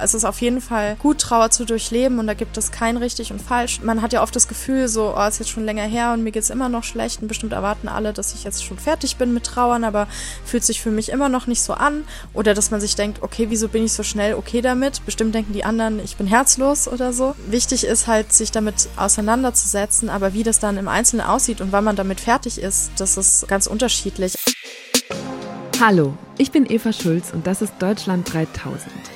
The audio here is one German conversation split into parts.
es ist auf jeden Fall gut, Trauer zu durchleben und da gibt es kein richtig und falsch. Man hat ja oft das Gefühl, so, oh, ist jetzt schon länger her und mir geht's immer noch schlecht und bestimmt erwarten alle, dass ich jetzt schon fertig bin mit Trauern, aber fühlt sich für mich immer noch nicht so an. Oder dass man sich denkt, okay, wieso bin ich so schnell okay damit? Bestimmt denken die anderen, ich bin herzlos oder so. Wichtig ist halt, sich damit auseinanderzusetzen, aber wie das dann im Einzelnen aussieht und wann man damit fertig ist, das ist ganz unterschiedlich. Hallo, ich bin Eva Schulz und das ist Deutschland 3000.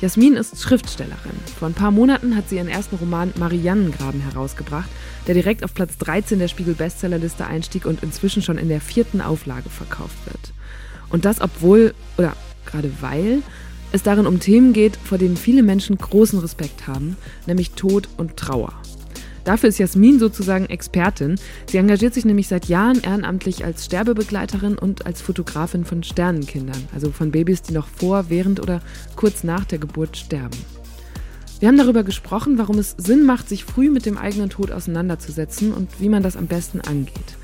Jasmin ist Schriftstellerin. Vor ein paar Monaten hat sie ihren ersten Roman Mariannengraben herausgebracht, der direkt auf Platz 13 der Spiegel-Bestsellerliste einstieg und inzwischen schon in der vierten Auflage verkauft wird. Und das obwohl, oder gerade weil, es darin um Themen geht, vor denen viele Menschen großen Respekt haben, nämlich Tod und Trauer. Dafür ist Jasmin sozusagen Expertin. Sie engagiert sich nämlich seit Jahren ehrenamtlich als Sterbebegleiterin und als Fotografin von Sternenkindern, also von Babys, die noch vor, während oder kurz nach der Geburt sterben. Wir haben darüber gesprochen, warum es Sinn macht, sich früh mit dem eigenen Tod auseinanderzusetzen und wie man das am besten angeht.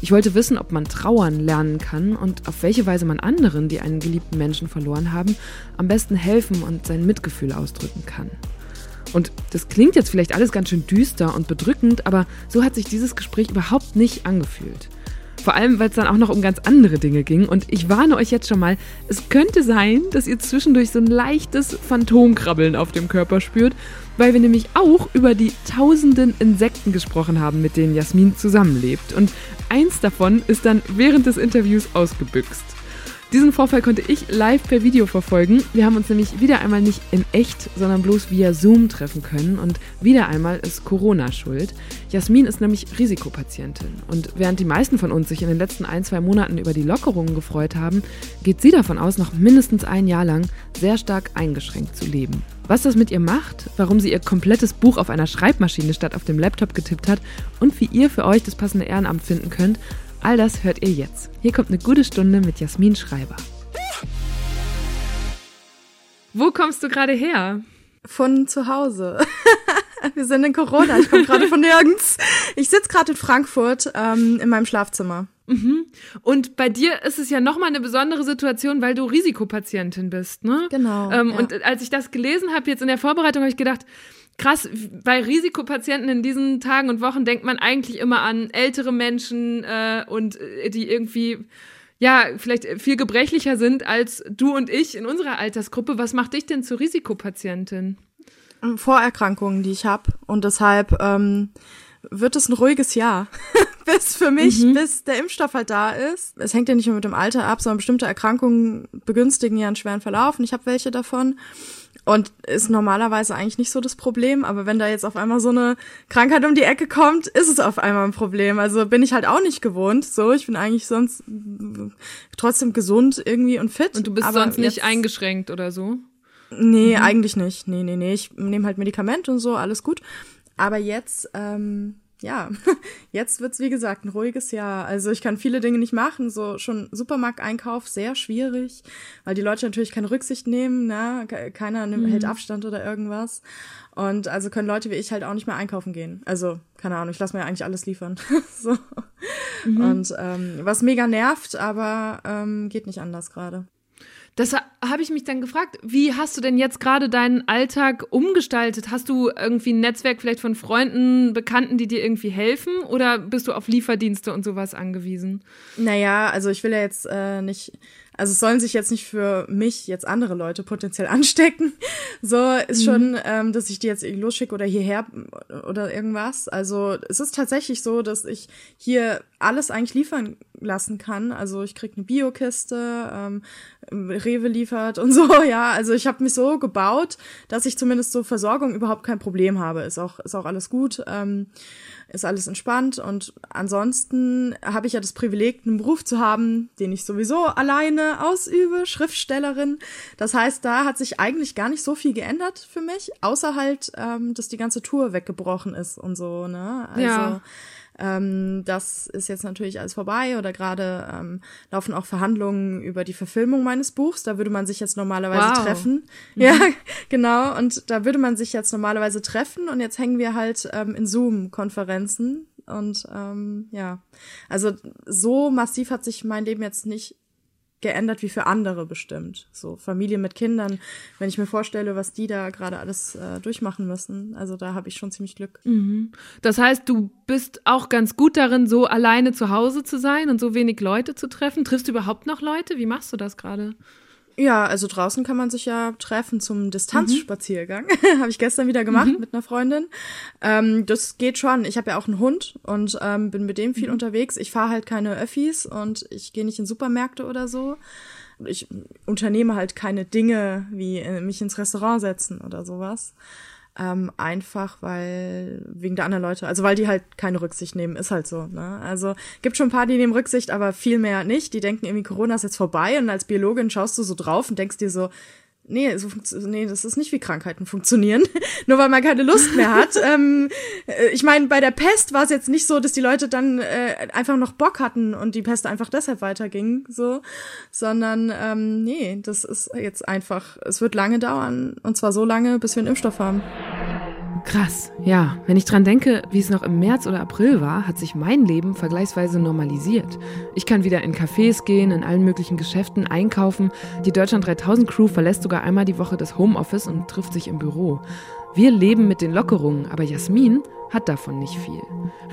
Ich wollte wissen, ob man trauern lernen kann und auf welche Weise man anderen, die einen geliebten Menschen verloren haben, am besten helfen und sein Mitgefühl ausdrücken kann. Und das klingt jetzt vielleicht alles ganz schön düster und bedrückend, aber so hat sich dieses Gespräch überhaupt nicht angefühlt. Vor allem, weil es dann auch noch um ganz andere Dinge ging. Und ich warne euch jetzt schon mal, es könnte sein, dass ihr zwischendurch so ein leichtes Phantomkrabbeln auf dem Körper spürt, weil wir nämlich auch über die tausenden Insekten gesprochen haben, mit denen Jasmin zusammenlebt. Und eins davon ist dann während des Interviews ausgebüxt. Diesen Vorfall konnte ich live per Video verfolgen. Wir haben uns nämlich wieder einmal nicht in echt, sondern bloß via Zoom treffen können und wieder einmal ist Corona schuld. Jasmin ist nämlich Risikopatientin und während die meisten von uns sich in den letzten ein, zwei Monaten über die Lockerungen gefreut haben, geht sie davon aus, noch mindestens ein Jahr lang sehr stark eingeschränkt zu leben. Was das mit ihr macht, warum sie ihr komplettes Buch auf einer Schreibmaschine statt auf dem Laptop getippt hat und wie ihr für euch das passende Ehrenamt finden könnt, All das hört ihr jetzt. Hier kommt eine gute Stunde mit Jasmin Schreiber. Wo kommst du gerade her? Von zu Hause. Wir sind in Corona. Ich komme gerade von nirgends. Ich sitze gerade in Frankfurt ähm, in meinem Schlafzimmer. Mhm. Und bei dir ist es ja nochmal eine besondere Situation, weil du Risikopatientin bist, ne? Genau. Ähm, ja. Und als ich das gelesen habe, jetzt in der Vorbereitung, habe ich gedacht, krass, bei Risikopatienten in diesen Tagen und Wochen denkt man eigentlich immer an ältere Menschen äh, und äh, die irgendwie ja, vielleicht viel gebrechlicher sind als du und ich in unserer Altersgruppe. Was macht dich denn zur Risikopatientin? Vorerkrankungen, die ich habe. Und deshalb ähm, wird es ein ruhiges Jahr. bis für mich, mhm. bis der Impfstoff halt da ist. Es hängt ja nicht nur mit dem Alter ab, sondern bestimmte Erkrankungen begünstigen ja einen schweren Verlauf. Und ich habe welche davon. Und ist normalerweise eigentlich nicht so das Problem, aber wenn da jetzt auf einmal so eine Krankheit um die Ecke kommt, ist es auf einmal ein Problem. Also bin ich halt auch nicht gewohnt. So, ich bin eigentlich sonst trotzdem gesund irgendwie und fit. Und du bist sonst nicht eingeschränkt oder so? Nee, mhm. eigentlich nicht. Nee, nee, nee. Ich nehme halt Medikamente und so, alles gut. Aber jetzt ähm, ja, jetzt wird's wie gesagt ein ruhiges Jahr. Also ich kann viele Dinge nicht machen, so schon Supermarkteinkauf sehr schwierig, weil die Leute natürlich keine Rücksicht nehmen, ne? Keiner nimmt, mhm. hält Abstand oder irgendwas. Und also können Leute wie ich halt auch nicht mehr einkaufen gehen. Also keine Ahnung, ich lasse mir eigentlich alles liefern. so. Mhm. Und ähm, was mega nervt, aber ähm, geht nicht anders gerade. Das habe ich mich dann gefragt, wie hast du denn jetzt gerade deinen Alltag umgestaltet? Hast du irgendwie ein Netzwerk vielleicht von Freunden, Bekannten, die dir irgendwie helfen? Oder bist du auf Lieferdienste und sowas angewiesen? Naja, also ich will ja jetzt äh, nicht also es sollen sich jetzt nicht für mich jetzt andere Leute potenziell anstecken. So ist mhm. schon, ähm, dass ich die jetzt losschicke oder hierher oder irgendwas. Also es ist tatsächlich so, dass ich hier alles eigentlich liefern lassen kann. Also ich krieg eine Biokiste, ähm, Rewe liefert und so, ja. Also ich habe mich so gebaut, dass ich zumindest so Versorgung überhaupt kein Problem habe. Ist auch, ist auch alles gut. Ähm, ist alles entspannt und ansonsten habe ich ja das Privileg, einen Beruf zu haben, den ich sowieso alleine ausübe, Schriftstellerin. Das heißt, da hat sich eigentlich gar nicht so viel geändert für mich, außer halt, ähm, dass die ganze Tour weggebrochen ist und so, ne? Also Ja. Ähm, das ist jetzt natürlich alles vorbei oder gerade ähm, laufen auch Verhandlungen über die Verfilmung meines Buchs. Da würde man sich jetzt normalerweise Wow. treffen. Ja, genau. Und da würde man sich jetzt normalerweise treffen und jetzt hängen wir halt ähm, in Zoom-Konferenzen. Und ähm, ja, also so massiv hat sich mein Leben jetzt nicht geändert wie für andere bestimmt. So Familien mit Kindern, wenn ich mir vorstelle, was die da gerade alles äh, durchmachen müssen. Also da habe ich schon ziemlich Glück. Das heißt, du bist auch ganz gut darin, so alleine zu Hause zu sein und so wenig Leute zu treffen. Triffst du überhaupt noch Leute? Wie machst du das gerade? Ja, also draußen kann man sich ja treffen zum Distanzspaziergang. habe ich gestern wieder gemacht mit einer Freundin. Ähm, das geht schon. Ich habe ja auch einen Hund und ähm, bin mit dem viel unterwegs. Ich fahre halt keine Öffis und ich gehe nicht in Supermärkte oder so. Ich unternehme halt keine Dinge wie äh, mich ins Restaurant setzen oder sowas. Ähm, einfach weil wegen der anderen Leute, also weil die halt keine Rücksicht nehmen, ist halt so. Ne? Also gibt schon ein paar, die nehmen Rücksicht, aber viel mehr nicht. Die denken irgendwie, Corona ist jetzt vorbei und als Biologin schaust du so drauf und denkst dir so, nee, so nee, das ist nicht wie Krankheiten funktionieren, nur weil man keine Lust mehr hat. ähm, äh, ich meine, bei der Pest war es jetzt nicht so, dass die Leute dann äh, einfach noch Bock hatten und die Pest einfach deshalb weiterging, so, sondern ähm, nee, das ist jetzt einfach, es wird lange dauern und zwar so lange, bis wir einen Impfstoff haben. Krass, ja. Wenn ich dran denke, wie es noch im März oder April war, hat sich mein Leben vergleichsweise normalisiert. Ich kann wieder in Cafés gehen, in allen möglichen Geschäften einkaufen. Die Deutschland 3000 Crew verlässt sogar einmal die Woche das Homeoffice und trifft sich im Büro. Wir leben mit den Lockerungen, aber Jasmin hat davon nicht viel.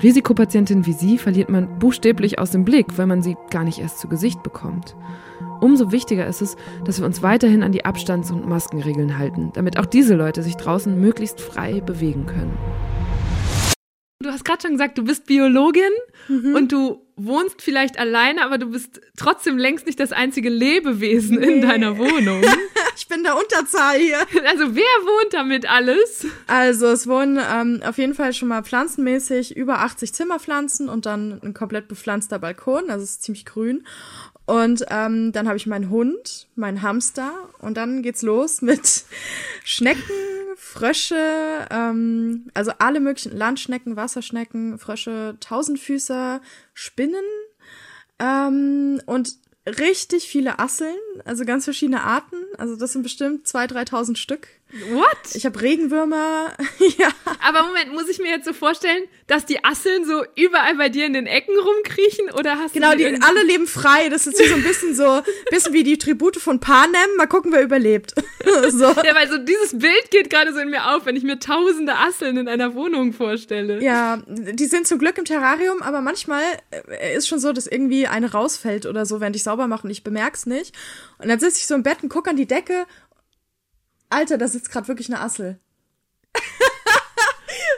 Risikopatientin wie sie verliert man buchstäblich aus dem Blick, weil man sie gar nicht erst zu Gesicht bekommt. Umso wichtiger ist es, dass wir uns weiterhin an die Abstands- und Maskenregeln halten, damit auch diese Leute sich draußen möglichst frei bewegen können. Du hast gerade schon gesagt, du bist Biologin und du wohnst vielleicht alleine, aber du bist trotzdem längst nicht das einzige Lebewesen in Nee. deiner Wohnung. Ich bin der Unterzahl hier. Also wer wohnt damit alles? Also es wohnen ähm, auf jeden Fall schon mal pflanzenmäßig über 80 Zimmerpflanzen und dann ein komplett bepflanzter Balkon, also es ist ziemlich grün. Und ähm, dann habe ich meinen Hund, meinen Hamster und dann geht's los mit Schnecken, Frösche, ähm, also alle möglichen Landschnecken, Wasserschnecken, Frösche, Tausendfüßer, Spinnen ähm, und richtig viele Asseln, also ganz verschiedene Arten. Also das sind bestimmt 2.000, 3.000 Stück. What? Ich habe Regenwürmer, ja. Aber Moment, muss ich mir jetzt so vorstellen, dass die Asseln so überall bei dir in den Ecken rumkriechen oder hast Genau, du die irgendwie- alle leben frei. Das ist so ein bisschen so, bisschen wie die Tribute von Panem. Mal gucken, wer überlebt. so. Ja, weil so dieses Bild geht gerade so in mir auf, wenn ich mir tausende Asseln in einer Wohnung vorstelle. Ja, die sind zum Glück im Terrarium, aber manchmal äh, ist schon so, dass irgendwie eine rausfällt oder so, während ich sauber mache und ich bemerk's nicht. Und dann sitze ich so im Bett und gucke an die Decke. Alter, da sitzt gerade wirklich eine Assel.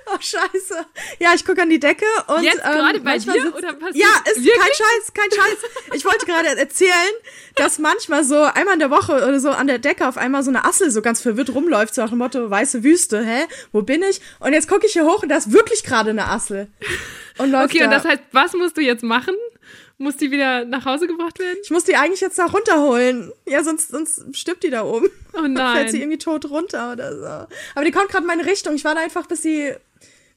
oh, scheiße. Ja, ich gucke an die Decke und Jetzt gerade ähm, bei manchmal dir sitzt- oder passiert Ja, ist kein wirklich? Scheiß, kein Scheiß. Ich wollte gerade erzählen, dass manchmal so einmal in der Woche oder so an der Decke auf einmal so eine Assel so ganz verwirrt rumläuft, so nach dem Motto, weiße Wüste, hä? Wo bin ich? Und jetzt gucke ich hier hoch und da ist wirklich gerade eine Assel. Und läuft Okay, da. und das heißt, was musst du jetzt machen? Muss die wieder nach Hause gebracht werden? ich muss die eigentlich jetzt da runterholen. Ja, sonst, sonst stirbt die da oben. Oh Fällt sie nein. irgendwie tot runter oder so. Aber die kommt gerade in meine Richtung. Ich warte einfach, bis sie,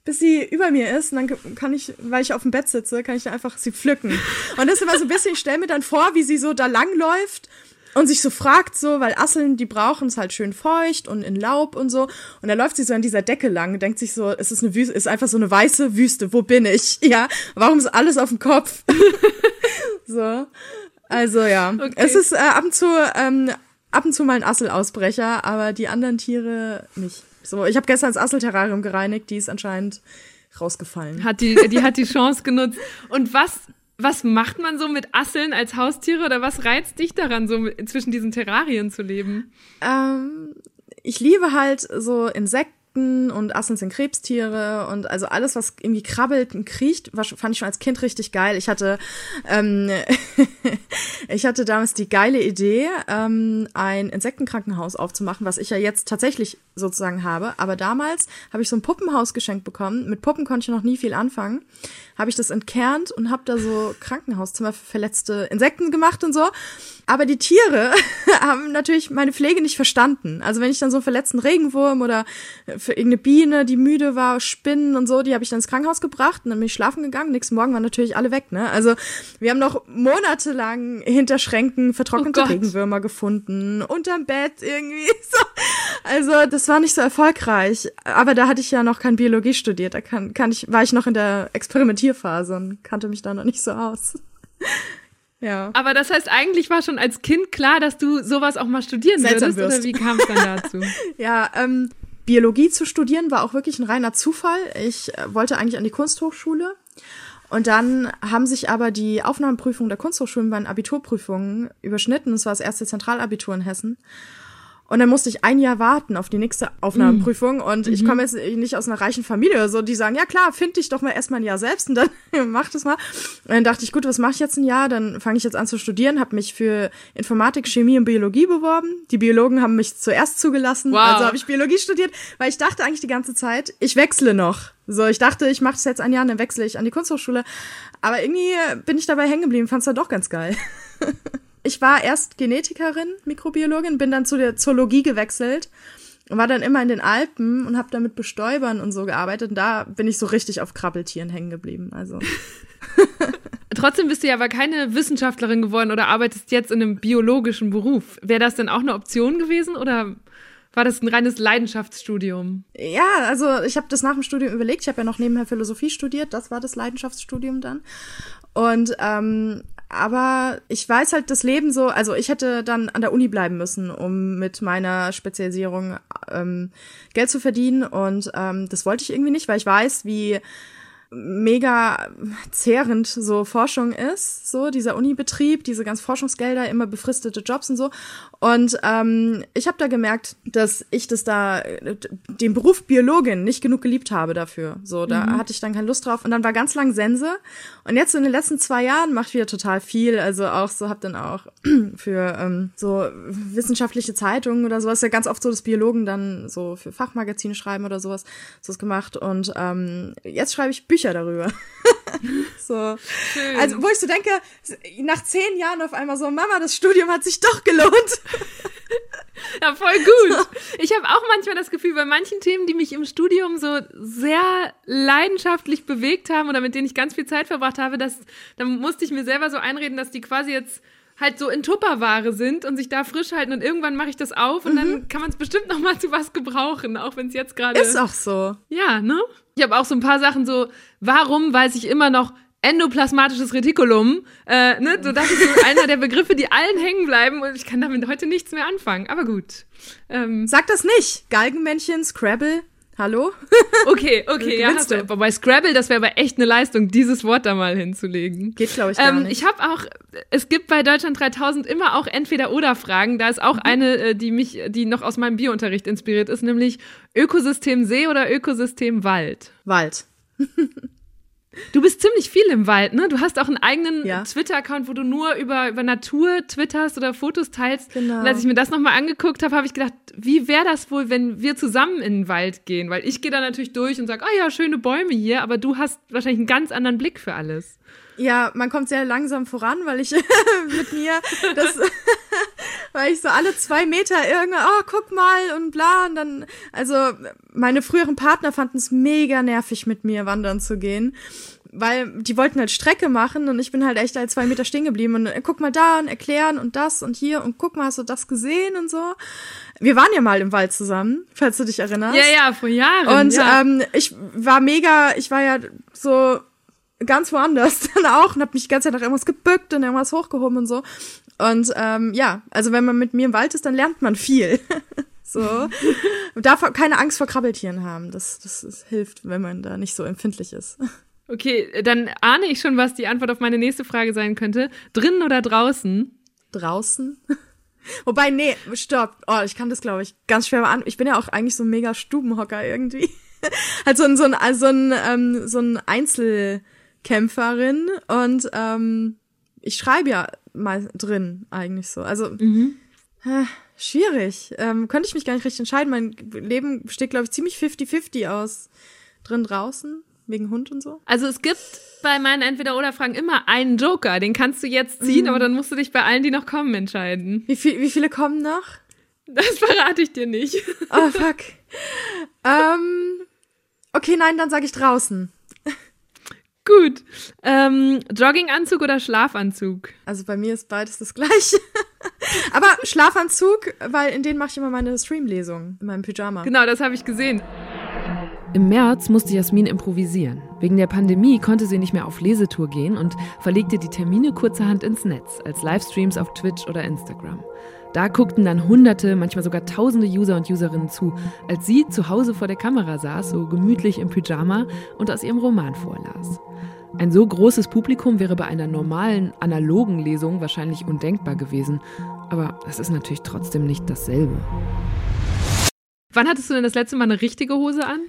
bis sie über mir ist. Und dann kann ich, weil ich auf dem Bett sitze, kann ich dann einfach sie pflücken. Und das ist immer so ein bisschen, ich stelle mir dann vor, wie sie so da langläuft und sich so fragt, so, weil Asseln, die brauchen es halt schön feucht und in Laub und so. Und da läuft sie so an dieser Decke lang und denkt sich so, es ist eine Wüste, ist einfach so eine weiße Wüste. Wo bin ich? Ja. Warum ist alles auf dem Kopf? so. Also ja. Okay. Es ist äh, ab und zu, ähm, ab und zu mal ein Asselausbrecher, aber die anderen Tiere nicht. So, ich habe gestern das Asselterrarium gereinigt, die ist anscheinend rausgefallen. Hat die, die hat die Chance genutzt. Und was, was macht man so mit Asseln als Haustiere oder was reizt dich daran, so zwischen diesen Terrarien zu leben? Ähm, ich liebe halt so Insekten und Asseln sind Krebstiere und also alles, was irgendwie krabbelt und kriecht, fand ich schon als Kind richtig geil. Ich hatte, ähm, ich hatte damals die geile Idee, ähm, ein Insektenkrankenhaus aufzumachen, was ich ja jetzt tatsächlich sozusagen habe. Aber damals habe ich so ein Puppenhaus geschenkt bekommen. Mit Puppen konnte ich noch nie viel anfangen. Habe ich das entkernt und habe da so Krankenhauszimmer für verletzte Insekten gemacht und so. Aber die Tiere haben natürlich meine Pflege nicht verstanden. Also wenn ich dann so einen verletzten Regenwurm oder für irgendeine Biene, die müde war, Spinnen und so, die habe ich dann ins Krankenhaus gebracht und dann bin ich schlafen gegangen. Nächsten Morgen waren natürlich alle weg. Ne? Also wir haben noch monatelang hinter Schränken vertrocknete oh Regenwürmer gefunden, unterm Bett irgendwie. So. Also das war nicht so erfolgreich. Aber da hatte ich ja noch kein Biologie studiert. Da kann, kann ich, war ich noch in der Experimentierphase und kannte mich da noch nicht so aus. Ja. Aber das heißt, eigentlich war schon als Kind klar, dass du sowas auch mal studieren Seltsam würdest, wirst. oder wie kam es dann dazu? ja, ähm, Biologie zu studieren war auch wirklich ein reiner Zufall. Ich äh, wollte eigentlich an die Kunsthochschule. Und dann haben sich aber die Aufnahmeprüfungen der Kunsthochschulen bei den Abiturprüfungen überschnitten. Das war das erste Zentralabitur in Hessen. Und dann musste ich ein Jahr warten auf die nächste Aufnahmeprüfung. Und mhm. ich komme jetzt nicht aus einer reichen Familie oder so, die sagen, ja klar, find dich doch mal erstmal ein Jahr selbst und dann mach das mal. Und dann dachte ich, gut, was mache ich jetzt ein Jahr? Dann fange ich jetzt an zu studieren, habe mich für Informatik, Chemie und Biologie beworben. Die Biologen haben mich zuerst zugelassen, wow. also habe ich Biologie studiert, weil ich dachte eigentlich die ganze Zeit, ich wechsle noch. So, ich dachte, ich mache das jetzt ein Jahr, dann wechsle ich an die Kunsthochschule. Aber irgendwie bin ich dabei hängen geblieben, fand's dann doch ganz geil. ich war erst Genetikerin, Mikrobiologin, bin dann zu der Zoologie gewechselt und war dann immer in den Alpen und habe da mit Bestäubern und so gearbeitet. Und da bin ich so richtig auf Krabbeltieren hängen geblieben. Also. Trotzdem bist du ja aber keine Wissenschaftlerin geworden oder arbeitest jetzt in einem biologischen Beruf. Wäre das denn auch eine Option gewesen oder war das ein reines Leidenschaftsstudium? Ja, also ich habe das nach dem Studium überlegt. Ich habe ja noch nebenher Philosophie studiert. Das war das Leidenschaftsstudium dann. Und ähm, aber ich weiß halt das Leben so, also ich hätte dann an der Uni bleiben müssen, um mit meiner Spezialisierung ähm, Geld zu verdienen. Und ähm, das wollte ich irgendwie nicht, weil ich weiß, wie mega zehrend so Forschung ist, so dieser Unibetrieb, diese ganz Forschungsgelder, immer befristete Jobs und so. Und ähm, ich habe da gemerkt, dass ich das da, den Beruf Biologin nicht genug geliebt habe dafür. So, da mhm. hatte ich dann keine Lust drauf. Und dann war ganz lang Sense. Und jetzt so in den letzten zwei Jahren mache ich wieder total viel. Also auch so, habe dann auch für ähm, so wissenschaftliche Zeitungen oder sowas, ja ganz oft so, dass Biologen dann so für Fachmagazine schreiben oder sowas, sowas gemacht. Und ähm, jetzt schreibe ich Bücher Bücher darüber. so. Schön. Also, wo ich so denke, nach zehn Jahren auf einmal so, Mama, das Studium hat sich doch gelohnt. ja, voll gut. Ich habe auch manchmal das Gefühl, bei manchen Themen, die mich im Studium so sehr leidenschaftlich bewegt haben oder mit denen ich ganz viel Zeit verbracht habe, dass, dann musste ich mir selber so einreden, dass die quasi jetzt halt so in Tupperware sind und sich da frisch halten und irgendwann mache ich das auf und mhm. dann kann man es bestimmt noch mal zu was gebrauchen, auch wenn es jetzt gerade ist auch so. Ja, ne? Ich habe auch so ein paar Sachen so, warum weiß ich immer noch endoplasmatisches Retikulum, äh, ne, so das ist so einer der Begriffe, die allen hängen bleiben und ich kann damit heute nichts mehr anfangen, aber gut. Ähm, Sag das nicht. Galgenmännchen, Scrabble, Hallo? Okay, okay, ja. Hast du. Bei Scrabble, das wäre aber echt eine Leistung, dieses Wort da mal hinzulegen. Geht, glaube ich, gar ähm, nicht. Ich habe auch, es gibt bei Deutschland 3000 immer auch Entweder-Oder-Fragen. Da ist auch mhm. eine, äh, die mich, die noch aus meinem Biounterricht inspiriert ist, nämlich Ökosystem See oder Ökosystem Wald? Wald. Du bist ziemlich viel im Wald, ne? Du hast auch einen eigenen ja. Twitter-Account, wo du nur über, über Natur twitterst oder Fotos teilst. Genau. Und als ich mir das nochmal angeguckt habe, habe ich gedacht, wie wäre das wohl, wenn wir zusammen in den Wald gehen? Weil ich gehe da natürlich durch und sage, ah oh ja, schöne Bäume hier, aber du hast wahrscheinlich einen ganz anderen Blick für alles. Ja, man kommt sehr langsam voran, weil ich mit mir das, weil ich so alle zwei Meter irgendwie, oh, guck mal und bla und dann, also meine früheren Partner fanden es mega nervig, mit mir wandern zu gehen weil die wollten halt Strecke machen und ich bin halt echt halt zwei Meter stehen geblieben und äh, guck mal da und erklären und das und hier und guck mal, hast du das gesehen und so. Wir waren ja mal im Wald zusammen, falls du dich erinnerst. Ja, ja, vor Jahren. Und ja. ähm, ich war mega, ich war ja so ganz woanders dann auch und habe mich die ganze Zeit nach irgendwas gebückt und irgendwas hochgehoben und so. Und ähm, ja, also wenn man mit mir im Wald ist, dann lernt man viel. so. darf keine Angst vor Krabbeltieren haben. Das, das, das hilft, wenn man da nicht so empfindlich ist. Okay, dann ahne ich schon, was die Antwort auf meine nächste Frage sein könnte. Drinnen oder draußen? Draußen? Wobei, nee, stopp. Oh, ich kann das, glaube ich, ganz schwer an. Ich bin ja auch eigentlich so ein mega Stubenhocker irgendwie. halt so ein, so ein, so ein, ähm, so ein Einzelkämpferin und ähm, ich schreibe ja mal drin eigentlich so. Also mhm. äh, schwierig. Ähm, könnte ich mich gar nicht richtig entscheiden. Mein Leben besteht, glaube ich, ziemlich 50-50 aus drin draußen. Wegen Hund und so? Also es gibt bei meinen Entweder-Oder-Fragen immer einen Joker. Den kannst du jetzt ziehen, mhm. aber dann musst du dich bei allen, die noch kommen, entscheiden. Wie, viel, wie viele kommen noch? Das verrate ich dir nicht. Oh, fuck. ähm, okay, nein, dann sage ich draußen. Gut. Ähm, Jogginganzug oder Schlafanzug? Also bei mir ist beides das gleiche. Aber Schlafanzug, weil in denen mache ich immer meine Streamlesung in meinem Pyjama. Genau, das habe ich gesehen. Im März musste Jasmin improvisieren. Wegen der Pandemie konnte sie nicht mehr auf Lesetour gehen und verlegte die Termine kurzerhand ins Netz, als Livestreams auf Twitch oder Instagram. Da guckten dann Hunderte, manchmal sogar tausende User und Userinnen zu, als sie zu Hause vor der Kamera saß, so gemütlich im Pyjama und aus ihrem Roman vorlas. Ein so großes Publikum wäre bei einer normalen, analogen Lesung wahrscheinlich undenkbar gewesen. Aber es ist natürlich trotzdem nicht dasselbe. Wann hattest du denn das letzte Mal eine richtige Hose an?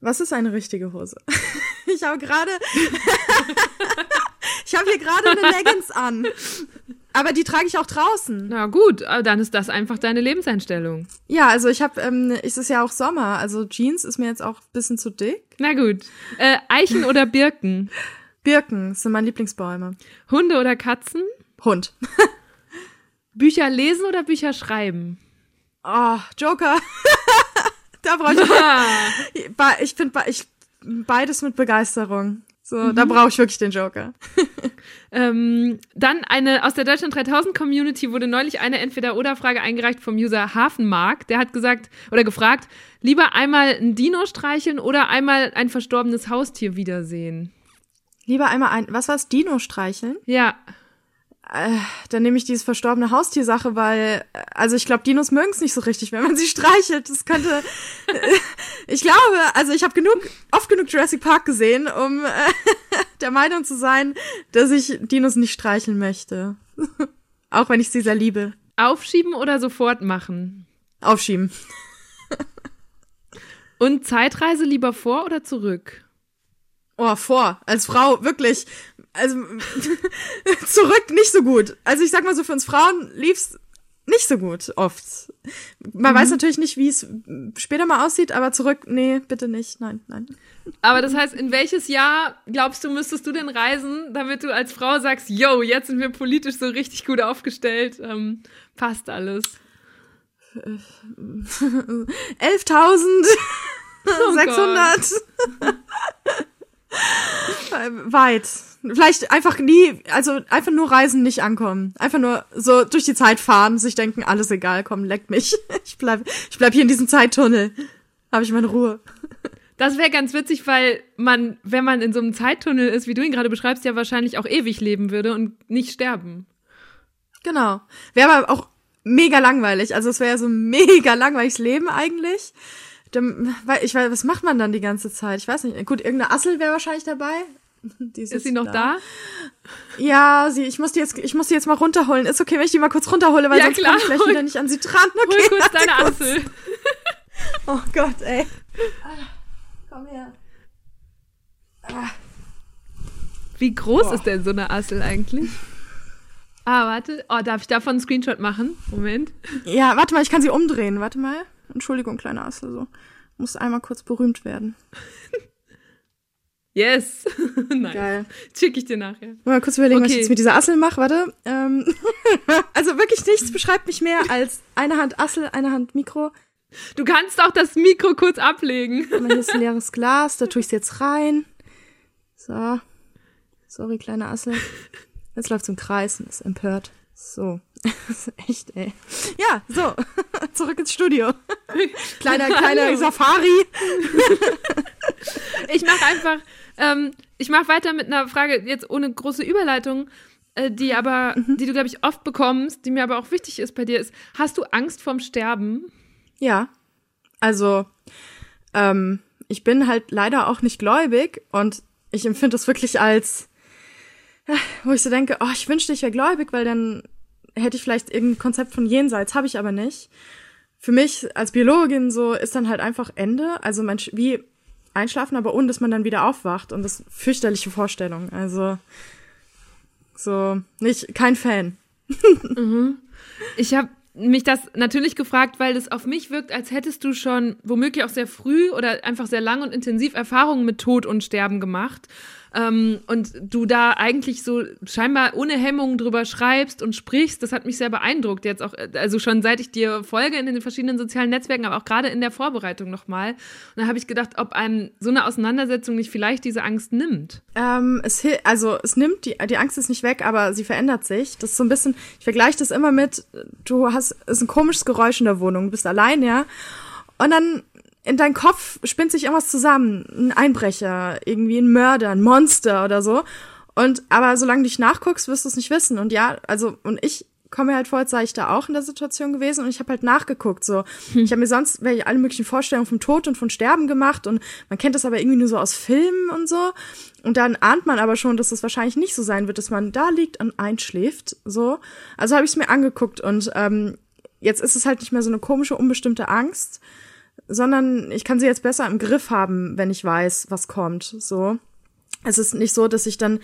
Was ist eine richtige Hose? ich habe gerade. ich habe hier gerade eine Leggings an. Aber die trage ich auch draußen. Na gut, dann ist das einfach deine Lebenseinstellung. Ja, also ich habe, ähm, es ist ja auch Sommer, also Jeans ist mir jetzt auch ein bisschen zu dick. Na gut. Äh, Eichen oder Birken? Birken sind meine Lieblingsbäume. Hunde oder Katzen? Hund. Bücher lesen oder Bücher schreiben? Oh, Joker. da brauche ich. ich finde ich beides mit Begeisterung. So, mhm. da brauche ich wirklich den Joker. ähm, dann eine aus der Deutschland 3000 Community wurde neulich eine Entweder-Oder-Frage eingereicht vom User Hafenmark. Der hat gesagt oder gefragt, lieber einmal ein Dino streicheln oder einmal ein verstorbenes Haustier wiedersehen. Lieber einmal ein, was war's, Dino streicheln? Ja. Äh, dann nehme ich diese verstorbene Haustiersache, weil, also ich glaube, Dinos mögen es nicht so richtig, wenn man sie streichelt. Das könnte, ich glaube, also ich habe genug, oft genug Jurassic Park gesehen, um äh, der Meinung zu sein, dass ich Dinos nicht streicheln möchte. Auch wenn ich sie sehr liebe. Aufschieben oder sofort machen? Aufschieben. Und Zeitreise lieber vor oder zurück? Oh, vor. Als Frau, wirklich also zurück nicht so gut. Also ich sag mal so, für uns Frauen lief's nicht so gut oft. Man mhm. weiß natürlich nicht, wie es später mal aussieht, aber zurück, nee, bitte nicht. Nein, nein. Aber das heißt, in welches Jahr glaubst du, müsstest du denn reisen, damit du als Frau sagst, yo, jetzt sind wir politisch so richtig gut aufgestellt, ähm, passt alles? 11.600. Oh Weit. Vielleicht einfach nie, also einfach nur reisen, nicht ankommen. Einfach nur so durch die Zeit fahren, sich denken, alles egal, komm, leck mich. Ich bleib, ich bleib hier in diesem Zeittunnel. Habe ich meine Ruhe. Das wäre ganz witzig, weil man, wenn man in so einem Zeittunnel ist, wie du ihn gerade beschreibst, ja wahrscheinlich auch ewig leben würde und nicht sterben. Genau. Wäre aber auch mega langweilig. Also es wäre so ein mega langweiliges Leben eigentlich. Dann, weil ich weiß, was macht man dann die ganze Zeit? Ich weiß nicht. Gut, irgendeine Assel wäre wahrscheinlich dabei. Ist, ist sie noch da? da? Ja, sie, ich muss die jetzt, ich muss die jetzt mal runterholen. Ist okay, wenn ich die mal kurz runterhole, weil ja, sonst klar. komme ich gleich wieder nicht an sie dran. Okay, hol kurz deine Assel. oh Gott, ey. Ah, komm her. Ah. Wie groß Boah. ist denn so eine Assel eigentlich? Ah, warte. Oh, darf ich davon einen Screenshot machen? Moment. Ja, warte mal, ich kann sie umdrehen. Warte mal. Entschuldigung, kleine Assel, so. Muss einmal kurz berühmt werden. Yes. nice. Geil. Schick ich dir nachher. Mal kurz überlegen, okay. was ich jetzt mit dieser Assel mache. Warte. Ähm, also wirklich nichts beschreibt mich mehr als eine Hand Assel, eine Hand Mikro. Du kannst auch das Mikro kurz ablegen. Hier ist ein leeres Glas, da tue ich es jetzt rein. So. Sorry, kleine Assel. Jetzt läuft es im Kreis und ist empört. So. Echt, ey. Ja, so. Zurück ins Studio. Kleiner, kleiner Safari. ich mache einfach, ähm, ich mache weiter mit einer Frage, jetzt ohne große Überleitung, äh, die aber, mhm. die du, glaube ich, oft bekommst, die mir aber auch wichtig ist bei dir, ist, hast du Angst vorm Sterben? Ja. Also, ähm, ich bin halt leider auch nicht gläubig und ich empfinde das wirklich als, wo ich so denke, oh, ich wünschte, ich wäre gläubig, weil dann hätte ich vielleicht irgendein Konzept von Jenseits, habe ich aber nicht. Für mich als Biologin so ist dann halt einfach Ende, also man, wie einschlafen, aber ohne, dass man dann wieder aufwacht und das fürchterliche Vorstellung. Also so nicht kein Fan. mhm. Ich habe mich das natürlich gefragt, weil es auf mich wirkt, als hättest du schon womöglich auch sehr früh oder einfach sehr lang und intensiv Erfahrungen mit Tod und Sterben gemacht ähm, und du da eigentlich so scheinbar ohne Hemmungen drüber schreibst und sprichst, das hat mich sehr beeindruckt. Jetzt auch, also schon seit ich dir folge in den verschiedenen sozialen Netzwerken, aber auch gerade in der Vorbereitung nochmal. Und da habe ich gedacht, ob einem so eine Auseinandersetzung nicht vielleicht diese Angst nimmt. Ähm, es also es nimmt die die Angst ist nicht weg, aber sie verändert sich. Das ist so ein bisschen. Ich vergleiche das immer mit, du hast es ist ein komisches Geräusch in der Wohnung, du bist allein, ja. Und dann in deinem Kopf spinnt sich irgendwas zusammen. Ein Einbrecher, irgendwie ein Mörder, ein Monster oder so. Und aber solange du nicht nachguckst, wirst du es nicht wissen. Und ja, also, und ich komme mir halt vor, als sei ich da auch in der Situation gewesen und ich habe halt nachgeguckt. So, hm. ich habe mir sonst welche alle möglichen Vorstellungen vom Tod und von Sterben gemacht und man kennt das aber irgendwie nur so aus Filmen und so. Und dann ahnt man aber schon, dass es das wahrscheinlich nicht so sein wird, dass man da liegt und einschläft. So, also habe ich es mir angeguckt und ähm, jetzt ist es halt nicht mehr so eine komische, unbestimmte Angst, sondern ich kann sie jetzt besser im Griff haben, wenn ich weiß, was kommt. So. Es ist nicht so, dass ich dann,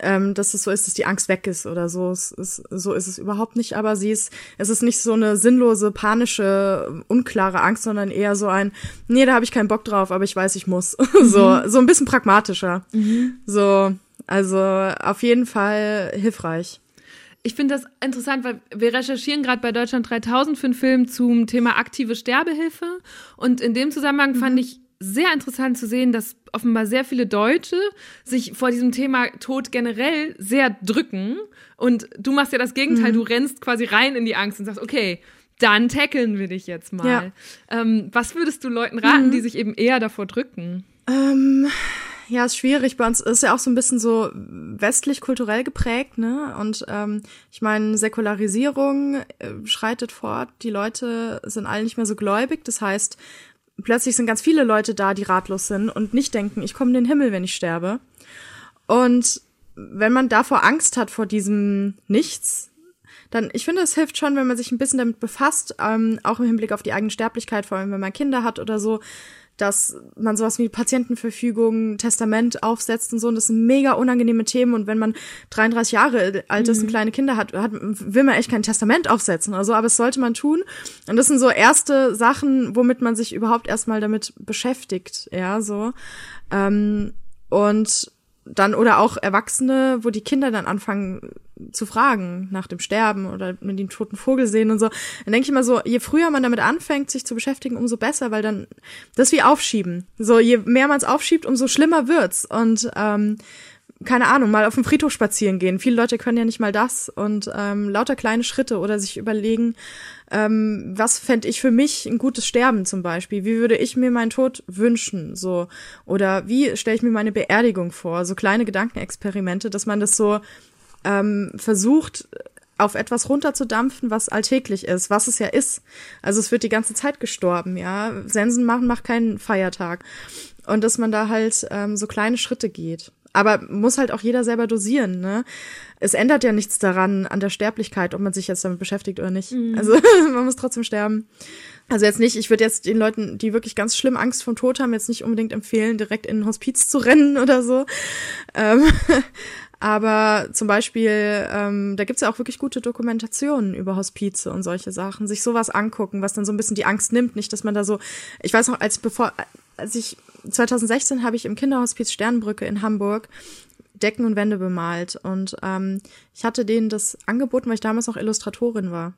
ähm, dass es so ist, dass die Angst weg ist oder so. Es ist, so ist es überhaupt nicht. Aber sie ist, es ist nicht so eine sinnlose, panische, unklare Angst, sondern eher so ein, nee, da habe ich keinen Bock drauf, aber ich weiß, ich muss. Mhm. so, so ein bisschen pragmatischer. Mhm. So, also auf jeden Fall hilfreich. Ich finde das interessant, weil wir recherchieren gerade bei Deutschland 3000 für einen Film zum Thema aktive Sterbehilfe. Und in dem Zusammenhang mhm. fand ich sehr interessant zu sehen, dass offenbar sehr viele Deutsche sich vor diesem Thema Tod generell sehr drücken. Und du machst ja das Gegenteil, mhm. du rennst quasi rein in die Angst und sagst, okay, dann tackeln wir dich jetzt mal. Ja. Ähm, was würdest du Leuten raten, mhm. die sich eben eher davor drücken? Ähm, ja, ist schwierig. Bei uns ist ja auch so ein bisschen so westlich kulturell geprägt, ne? Und ähm, ich meine, Säkularisierung äh, schreitet fort. Die Leute sind alle nicht mehr so gläubig. Das heißt, plötzlich sind ganz viele Leute da, die ratlos sind und nicht denken, ich komme in den Himmel, wenn ich sterbe. Und wenn man davor Angst hat vor diesem Nichts, dann, ich finde, es hilft schon, wenn man sich ein bisschen damit befasst, ähm, auch im Hinblick auf die eigene Sterblichkeit, vor allem wenn man Kinder hat oder so, dass man sowas wie Patientenverfügung, Testament aufsetzt und so. Und das sind mega unangenehme Themen. Und wenn man 33 Jahre alt ist mhm. und kleine Kinder hat, hat, will man echt kein Testament aufsetzen oder so. Aber es sollte man tun. Und das sind so erste Sachen, womit man sich überhaupt erstmal damit beschäftigt. Ja, so. Ähm, und dann oder auch Erwachsene, wo die Kinder dann anfangen zu fragen nach dem Sterben oder wenn die toten Vogel sehen und so. Dann denke ich immer so, je früher man damit anfängt, sich zu beschäftigen, umso besser, weil dann das wie aufschieben. So je mehr man es aufschiebt, umso schlimmer wird's. Und ähm, keine Ahnung, mal auf dem Friedhof spazieren gehen. Viele Leute können ja nicht mal das und ähm, lauter kleine Schritte oder sich überlegen, ähm, was fände ich für mich ein gutes Sterben zum Beispiel? Wie würde ich mir meinen Tod wünschen? So oder wie stelle ich mir meine Beerdigung vor? So kleine Gedankenexperimente, dass man das so ähm, versucht auf etwas runterzudampfen, was alltäglich ist, was es ja ist. Also es wird die ganze Zeit gestorben, ja. Sensen machen macht keinen Feiertag. Und dass man da halt ähm, so kleine Schritte geht. Aber muss halt auch jeder selber dosieren, ne? Es ändert ja nichts daran an der Sterblichkeit, ob man sich jetzt damit beschäftigt oder nicht. Mhm. Also man muss trotzdem sterben. Also jetzt nicht, ich würde jetzt den Leuten, die wirklich ganz schlimm Angst vom Tod haben, jetzt nicht unbedingt empfehlen, direkt in ein Hospiz zu rennen oder so. Ähm, aber zum Beispiel, ähm, da gibt's ja auch wirklich gute Dokumentationen über Hospize und solche Sachen. Sich sowas angucken, was dann so ein bisschen die Angst nimmt. Nicht, dass man da so, ich weiß noch, als bevor, als ich 2016 habe ich im Kinderhospiz Sternbrücke in Hamburg Decken und Wände bemalt. Und ähm, ich hatte denen das angeboten, weil ich damals noch Illustratorin war.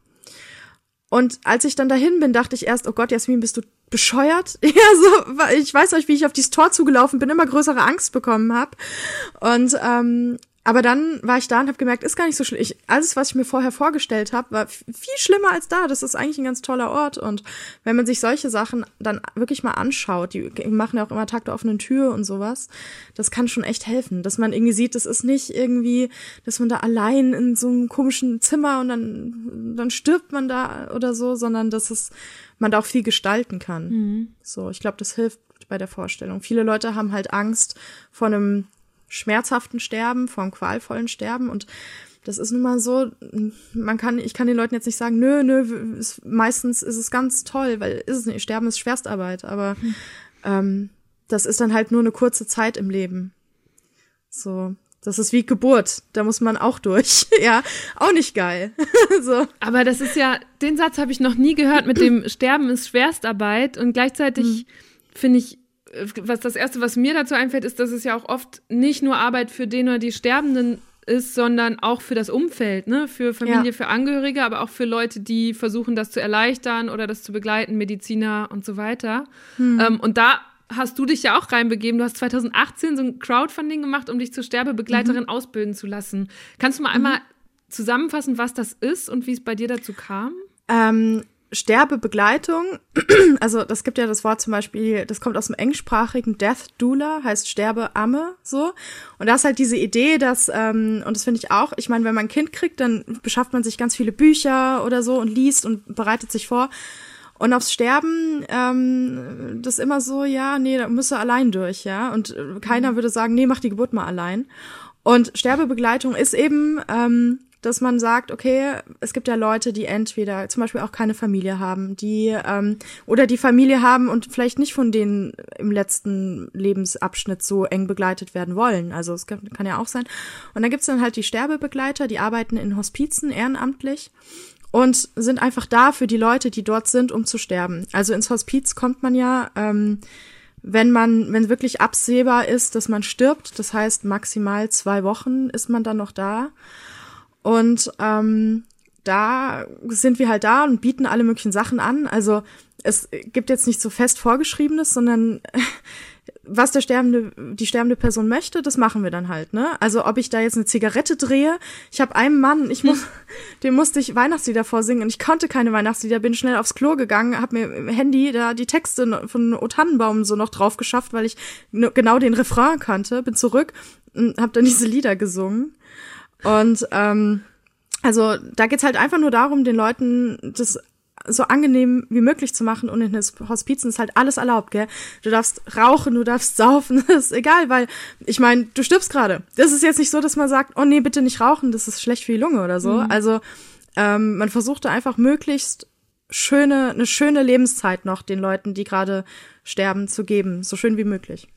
Und als ich dann dahin bin, dachte ich erst, oh Gott, Jasmin, bist du bescheuert? Ja, so, ich weiß euch, wie ich auf dieses Tor zugelaufen bin, immer größere Angst bekommen habe. Und ähm, aber dann war ich da und habe gemerkt, ist gar nicht so schlimm. Ich, alles, was ich mir vorher vorgestellt habe, war viel schlimmer als da. Das ist eigentlich ein ganz toller Ort. Und wenn man sich solche Sachen dann wirklich mal anschaut, die machen ja auch immer Tag der offenen Tür und sowas, das kann schon echt helfen. Dass man irgendwie sieht, das ist nicht irgendwie, dass man da allein in so einem komischen Zimmer und dann, dann stirbt man da oder so, sondern dass es, man da auch viel gestalten kann. Mhm. So, ich glaube, das hilft bei der Vorstellung. Viele Leute haben halt Angst vor einem schmerzhaften Sterben, vom qualvollen Sterben und das ist nun mal so, man kann, ich kann den Leuten jetzt nicht sagen, nö, nö, ist, meistens ist es ganz toll, weil ist es nicht, Sterben ist Schwerstarbeit, aber hm. ähm, das ist dann halt nur eine kurze Zeit im Leben. So, Das ist wie Geburt. Da muss man auch durch. ja, auch nicht geil. so. Aber das ist ja, den Satz habe ich noch nie gehört mit dem Sterben ist Schwerstarbeit und gleichzeitig mhm. finde ich, was das erste, was mir dazu einfällt, ist, dass es ja auch oft nicht nur Arbeit für den oder die Sterbenden ist, sondern auch für das Umfeld, ne? Für Familie, ja. für Angehörige, aber auch für Leute, die versuchen, das zu erleichtern oder das zu begleiten, Mediziner und so weiter. Hm. Ähm, und da hast du dich ja auch reinbegeben. Du hast 2018 so ein Crowdfunding gemacht, um dich zur Sterbebegleiterin mhm. ausbilden zu lassen. Kannst du mal mhm. einmal zusammenfassen, was das ist und wie es bei dir dazu kam? Ähm, Sterbebegleitung, also das gibt ja das Wort zum Beispiel, das kommt aus dem englischsprachigen Death Doula, heißt Sterbeamme, so. Und da ist halt diese Idee, dass, ähm, und das finde ich auch, ich meine, wenn man ein Kind kriegt, dann beschafft man sich ganz viele Bücher oder so und liest und bereitet sich vor. Und aufs Sterben, ähm, das immer so, ja, nee, da müsste allein durch, ja. Und äh, keiner würde sagen, nee, mach die Geburt mal allein. Und Sterbebegleitung ist eben, ähm, dass man sagt, okay, es gibt ja Leute, die entweder zum Beispiel auch keine Familie haben, die ähm, oder die Familie haben und vielleicht nicht von denen im letzten Lebensabschnitt so eng begleitet werden wollen. Also es kann, kann ja auch sein. Und dann gibt's dann halt die Sterbebegleiter, die arbeiten in Hospizen ehrenamtlich und sind einfach da für die Leute, die dort sind, um zu sterben. Also ins Hospiz kommt man ja, ähm, wenn man, wenn wirklich absehbar ist, dass man stirbt. Das heißt, maximal zwei Wochen ist man dann noch da. Und ähm, da sind wir halt da und bieten alle möglichen Sachen an. Also es gibt jetzt nicht so fest vorgeschriebenes, sondern was der sterbende, die sterbende Person möchte, das machen wir dann halt, ne? Also ob ich da jetzt eine Zigarette drehe, ich habe einen Mann, ich muss, dem musste ich Weihnachtslieder vorsingen und ich konnte keine Weihnachtslieder, bin schnell aufs Klo gegangen, habe mir im Handy da die Texte von O Tannenbaum so noch drauf geschafft, weil ich genau den Refrain kannte, bin zurück und habe dann diese Lieder gesungen und ähm, also da geht's halt einfach nur darum, den Leuten das so angenehm wie möglich zu machen und in den Hospizen ist halt alles erlaubt, gell? Du darfst rauchen, du darfst saufen, das ist egal, weil ich meine, du stirbst gerade. Das ist jetzt nicht so, dass man sagt, oh nee, bitte nicht rauchen, das ist schlecht für die Lunge oder so. Mhm. Also ähm, man versuchte einfach möglichst schöne, eine schöne Lebenszeit noch den Leuten, die gerade sterben, zu geben, so schön wie möglich.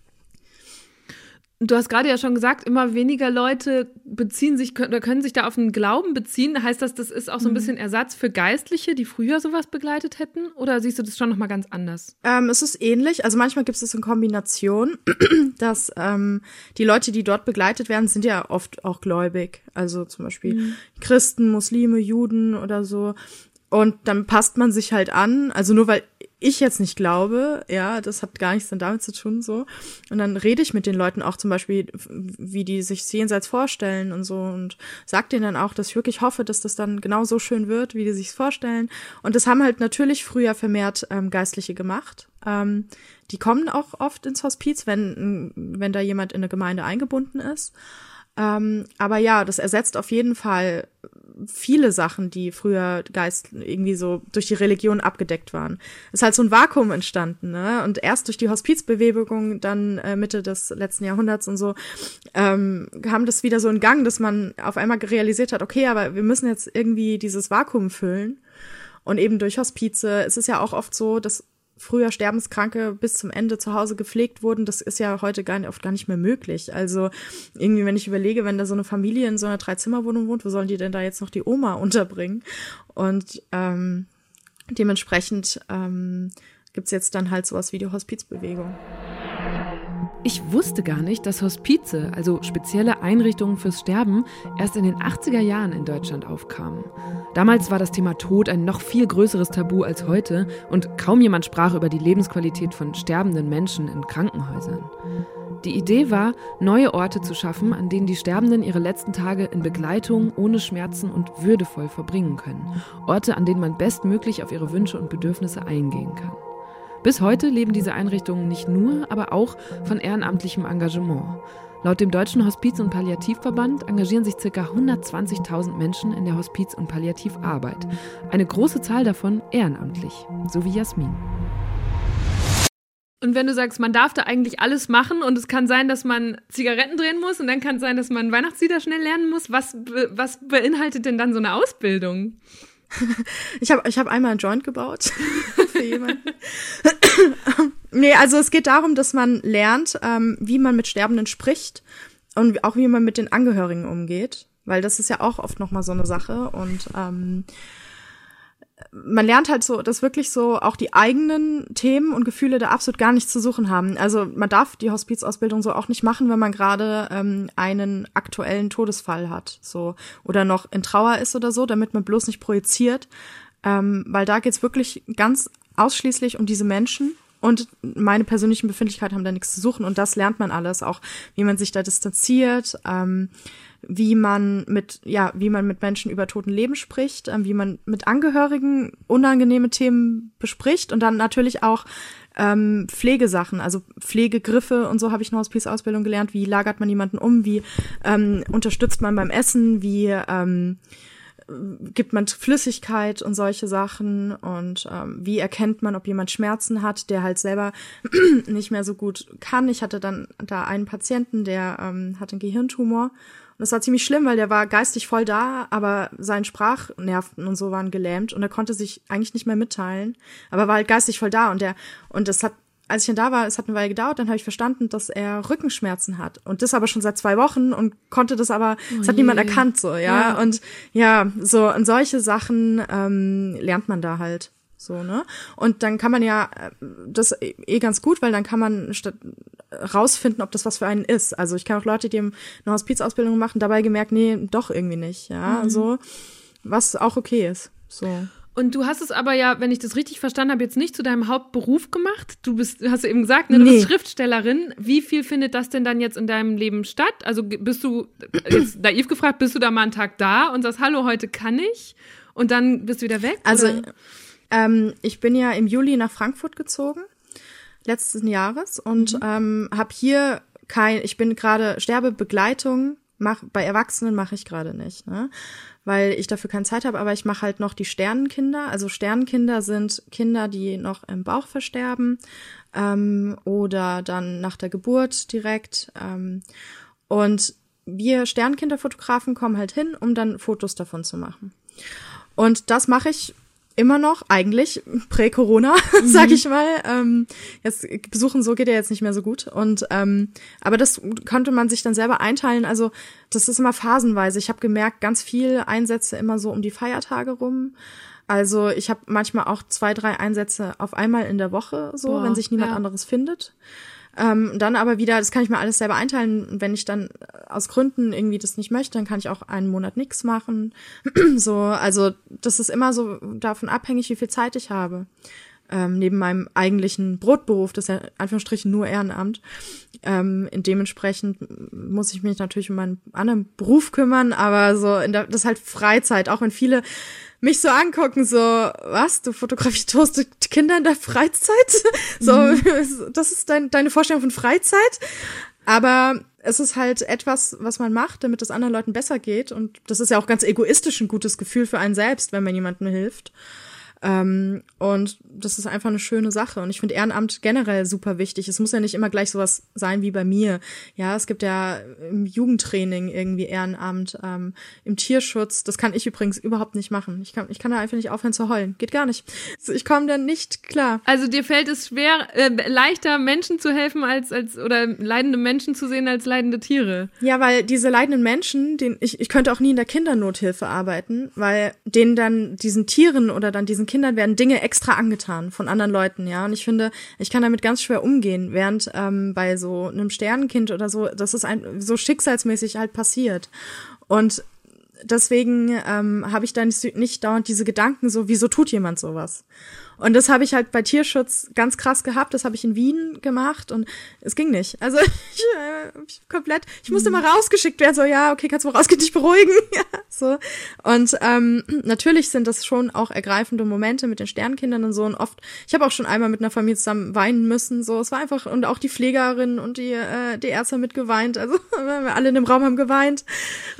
Du hast gerade ja schon gesagt, immer weniger Leute beziehen sich oder können sich da auf den Glauben beziehen. Heißt das, das ist auch so ein mhm. bisschen Ersatz für Geistliche, die früher sowas begleitet hätten? Oder siehst du das schon nochmal ganz anders? Ähm, es ist ähnlich. Also manchmal gibt es das in Kombination, dass ähm, die Leute, die dort begleitet werden, sind ja oft auch gläubig. Also zum Beispiel mhm. Christen, Muslime, Juden oder so. Und dann passt man sich halt an. Also nur weil ich jetzt nicht glaube, ja, das hat gar nichts dann damit zu tun, so. Und dann rede ich mit den Leuten auch zum Beispiel, wie die sich jenseits vorstellen und so und sag denen dann auch, dass ich wirklich hoffe, dass das dann genau so schön wird, wie die sich vorstellen. Und das haben halt natürlich früher vermehrt ähm, Geistliche gemacht. Ähm, die kommen auch oft ins Hospiz, wenn, wenn da jemand in eine Gemeinde eingebunden ist. Ähm, aber ja, das ersetzt auf jeden Fall viele Sachen, die früher Geist irgendwie so durch die Religion abgedeckt waren. Es ist halt so ein Vakuum entstanden, ne? Und erst durch die Hospizbewegung, dann äh, Mitte des letzten Jahrhunderts und so, ähm, kam das wieder so in Gang, dass man auf einmal realisiert hat, okay, aber wir müssen jetzt irgendwie dieses Vakuum füllen. Und eben durch Hospize, es ist ja auch oft so, dass früher Sterbenskranke bis zum Ende zu Hause gepflegt wurden, das ist ja heute gar nicht, oft gar nicht mehr möglich. Also irgendwie, wenn ich überlege, wenn da so eine Familie in so einer Dreizimmerwohnung wohnt, wo sollen die denn da jetzt noch die Oma unterbringen? Und ähm, dementsprechend ähm, gibt jetzt dann halt sowas wie die Hospizbewegung. Ich wusste gar nicht, dass Hospize, also spezielle Einrichtungen fürs Sterben, erst in den 80er Jahren in Deutschland aufkamen. Damals war das Thema Tod ein noch viel größeres Tabu als heute und kaum jemand sprach über die Lebensqualität von sterbenden Menschen in Krankenhäusern. Die Idee war, neue Orte zu schaffen, an denen die Sterbenden ihre letzten Tage in Begleitung, ohne Schmerzen und würdevoll verbringen können. Orte, an denen man bestmöglich auf ihre Wünsche und Bedürfnisse eingehen kann. Bis heute leben diese Einrichtungen nicht nur, aber auch von ehrenamtlichem Engagement. Laut dem Deutschen Hospiz- und Palliativverband engagieren sich ca. 120.000 Menschen in der Hospiz- und Palliativarbeit. Eine große Zahl davon ehrenamtlich, so wie Jasmin. Und wenn du sagst, man darf da eigentlich alles machen und es kann sein, dass man Zigaretten drehen muss und dann kann es sein, dass man Weihnachtslieder schnell lernen muss, was, was beinhaltet denn dann so eine Ausbildung? Ich habe ich hab einmal einen Joint gebaut für jemanden. nee, also es geht darum, dass man lernt, ähm, wie man mit Sterbenden spricht. und auch wie man mit den Angehörigen umgeht, weil das ist ja auch oft noch mal so eine Sache und ähm, man lernt halt so, dass wirklich so auch die eigenen Themen und Gefühle da absolut gar nichts zu suchen haben. Also man darf die Hospizausbildung so auch nicht machen, wenn man gerade ähm, einen aktuellen Todesfall hat, so oder noch in Trauer ist oder so, damit man bloß nicht projiziert, ähm, weil da geht's wirklich ganz ausschließlich um diese Menschen und meine persönlichen Befindlichkeiten haben da nichts zu suchen und das lernt man alles, auch wie man sich da distanziert. Ähm, wie man mit, ja, wie man mit Menschen über toten Leben spricht, äh, wie man mit Angehörigen unangenehme Themen bespricht und dann natürlich auch ähm, Pflegesachen, also Pflegegriffe und so habe ich eine Hospice-Ausbildung gelernt. Wie lagert man jemanden um? Wie ähm, unterstützt man beim Essen? Wie ähm, gibt man Flüssigkeit und solche Sachen und ähm, wie erkennt man, ob jemand Schmerzen hat, der halt selber nicht mehr so gut kann. Ich hatte dann da einen Patienten, der ähm, hat einen Gehirntumor das war ziemlich schlimm, weil der war geistig voll da, aber sein Sprachnerven und so waren gelähmt und er konnte sich eigentlich nicht mehr mitteilen, aber war halt geistig voll da und der und das hat als ich dann da war, es hat eine Weile gedauert, dann habe ich verstanden, dass er Rückenschmerzen hat und das aber schon seit zwei Wochen und konnte das aber, oh hat niemand erkannt so, ja? ja, und ja, so und solche Sachen ähm, lernt man da halt. So, ne? Und dann kann man ja äh, das eh ganz gut, weil dann kann man statt rausfinden, ob das was für einen ist. Also ich kann auch Leute, die eine Hospizausbildung machen, dabei gemerkt, nee, doch irgendwie nicht, ja, mhm. so, was auch okay ist, so. Und du hast es aber ja, wenn ich das richtig verstanden habe, jetzt nicht zu deinem Hauptberuf gemacht. Du bist, hast du eben gesagt, ne, du nee. bist Schriftstellerin. Wie viel findet das denn dann jetzt in deinem Leben statt? Also bist du, jetzt naiv gefragt, bist du da mal einen Tag da und sagst, hallo, heute kann ich? Und dann bist du wieder weg? Also, oder? Ähm, ich bin ja im Juli nach Frankfurt gezogen, letzten Jahres, und mhm. ähm, habe hier kein, ich bin gerade Sterbebegleitung, mach, bei Erwachsenen mache ich gerade nicht, ne? weil ich dafür keine Zeit habe, aber ich mache halt noch die Sternenkinder. Also Sternenkinder sind Kinder, die noch im Bauch versterben ähm, oder dann nach der Geburt direkt. Ähm, und wir Sternkinderfotografen kommen halt hin, um dann Fotos davon zu machen. Und das mache ich immer noch, eigentlich prä-Corona, mhm. sag ich mal. Ähm, jetzt besuchen so geht ja jetzt nicht mehr so gut. Und ähm, aber das konnte man sich dann selber einteilen. Also das ist immer phasenweise. Ich habe gemerkt, ganz viel Einsätze immer so um die Feiertage rum. Also ich habe manchmal auch zwei, drei Einsätze auf einmal in der Woche, so Boah, wenn sich niemand ja. anderes findet. Ähm, dann aber wieder, das kann ich mir alles selber einteilen. Wenn ich dann aus Gründen irgendwie das nicht möchte, dann kann ich auch einen Monat nichts machen. so, also das ist immer so davon abhängig, wie viel Zeit ich habe. Ähm, neben meinem eigentlichen Brotberuf, das ist ja in Anführungsstrichen nur Ehrenamt. Ähm, dementsprechend muss ich mich natürlich um meinen anderen Beruf kümmern, aber so in der, das ist halt Freizeit, auch wenn viele mich so angucken, so, was, du fotografierst Kinder in der Freizeit? so, mhm. das ist dein, deine Vorstellung von Freizeit? Aber es ist halt etwas, was man macht, damit es anderen Leuten besser geht. Und das ist ja auch ganz egoistisch ein gutes Gefühl für einen selbst, wenn man jemandem hilft. Ähm, und das ist einfach eine schöne Sache. Und ich finde Ehrenamt generell super wichtig. Es muss ja nicht immer gleich sowas sein wie bei mir. Ja, es gibt ja im Jugendtraining irgendwie Ehrenamt, ähm, im Tierschutz. Das kann ich übrigens überhaupt nicht machen. Ich kann, ich kann da einfach nicht aufhören zu heulen. Geht gar nicht. Ich komme dann nicht klar. Also dir fällt es schwer, äh, leichter Menschen zu helfen als, als, oder leidende Menschen zu sehen als leidende Tiere. Ja, weil diese leidenden Menschen, den, ich, ich könnte auch nie in der Kindernothilfe arbeiten, weil denen dann diesen Tieren oder dann diesen Kindern werden Dinge extra angetan von anderen Leuten, ja. Und ich finde, ich kann damit ganz schwer umgehen, während ähm, bei so einem Sternenkind oder so, das ist ein, so schicksalsmäßig halt passiert. Und deswegen ähm, habe ich da nicht, nicht dauernd diese Gedanken so, wieso tut jemand sowas? Und das habe ich halt bei Tierschutz ganz krass gehabt. Das habe ich in Wien gemacht und es ging nicht. Also ich, äh, ich komplett, ich musste mal rausgeschickt werden. So ja, okay, kannst du mal rausgehen, dich beruhigen. ja, so und ähm, natürlich sind das schon auch ergreifende Momente mit den Sternkindern und so. Und oft, ich habe auch schon einmal mit einer Familie zusammen weinen müssen. So, es war einfach und auch die Pflegerin und die äh, die Ärzte mit geweint. Also wir alle in dem Raum haben geweint.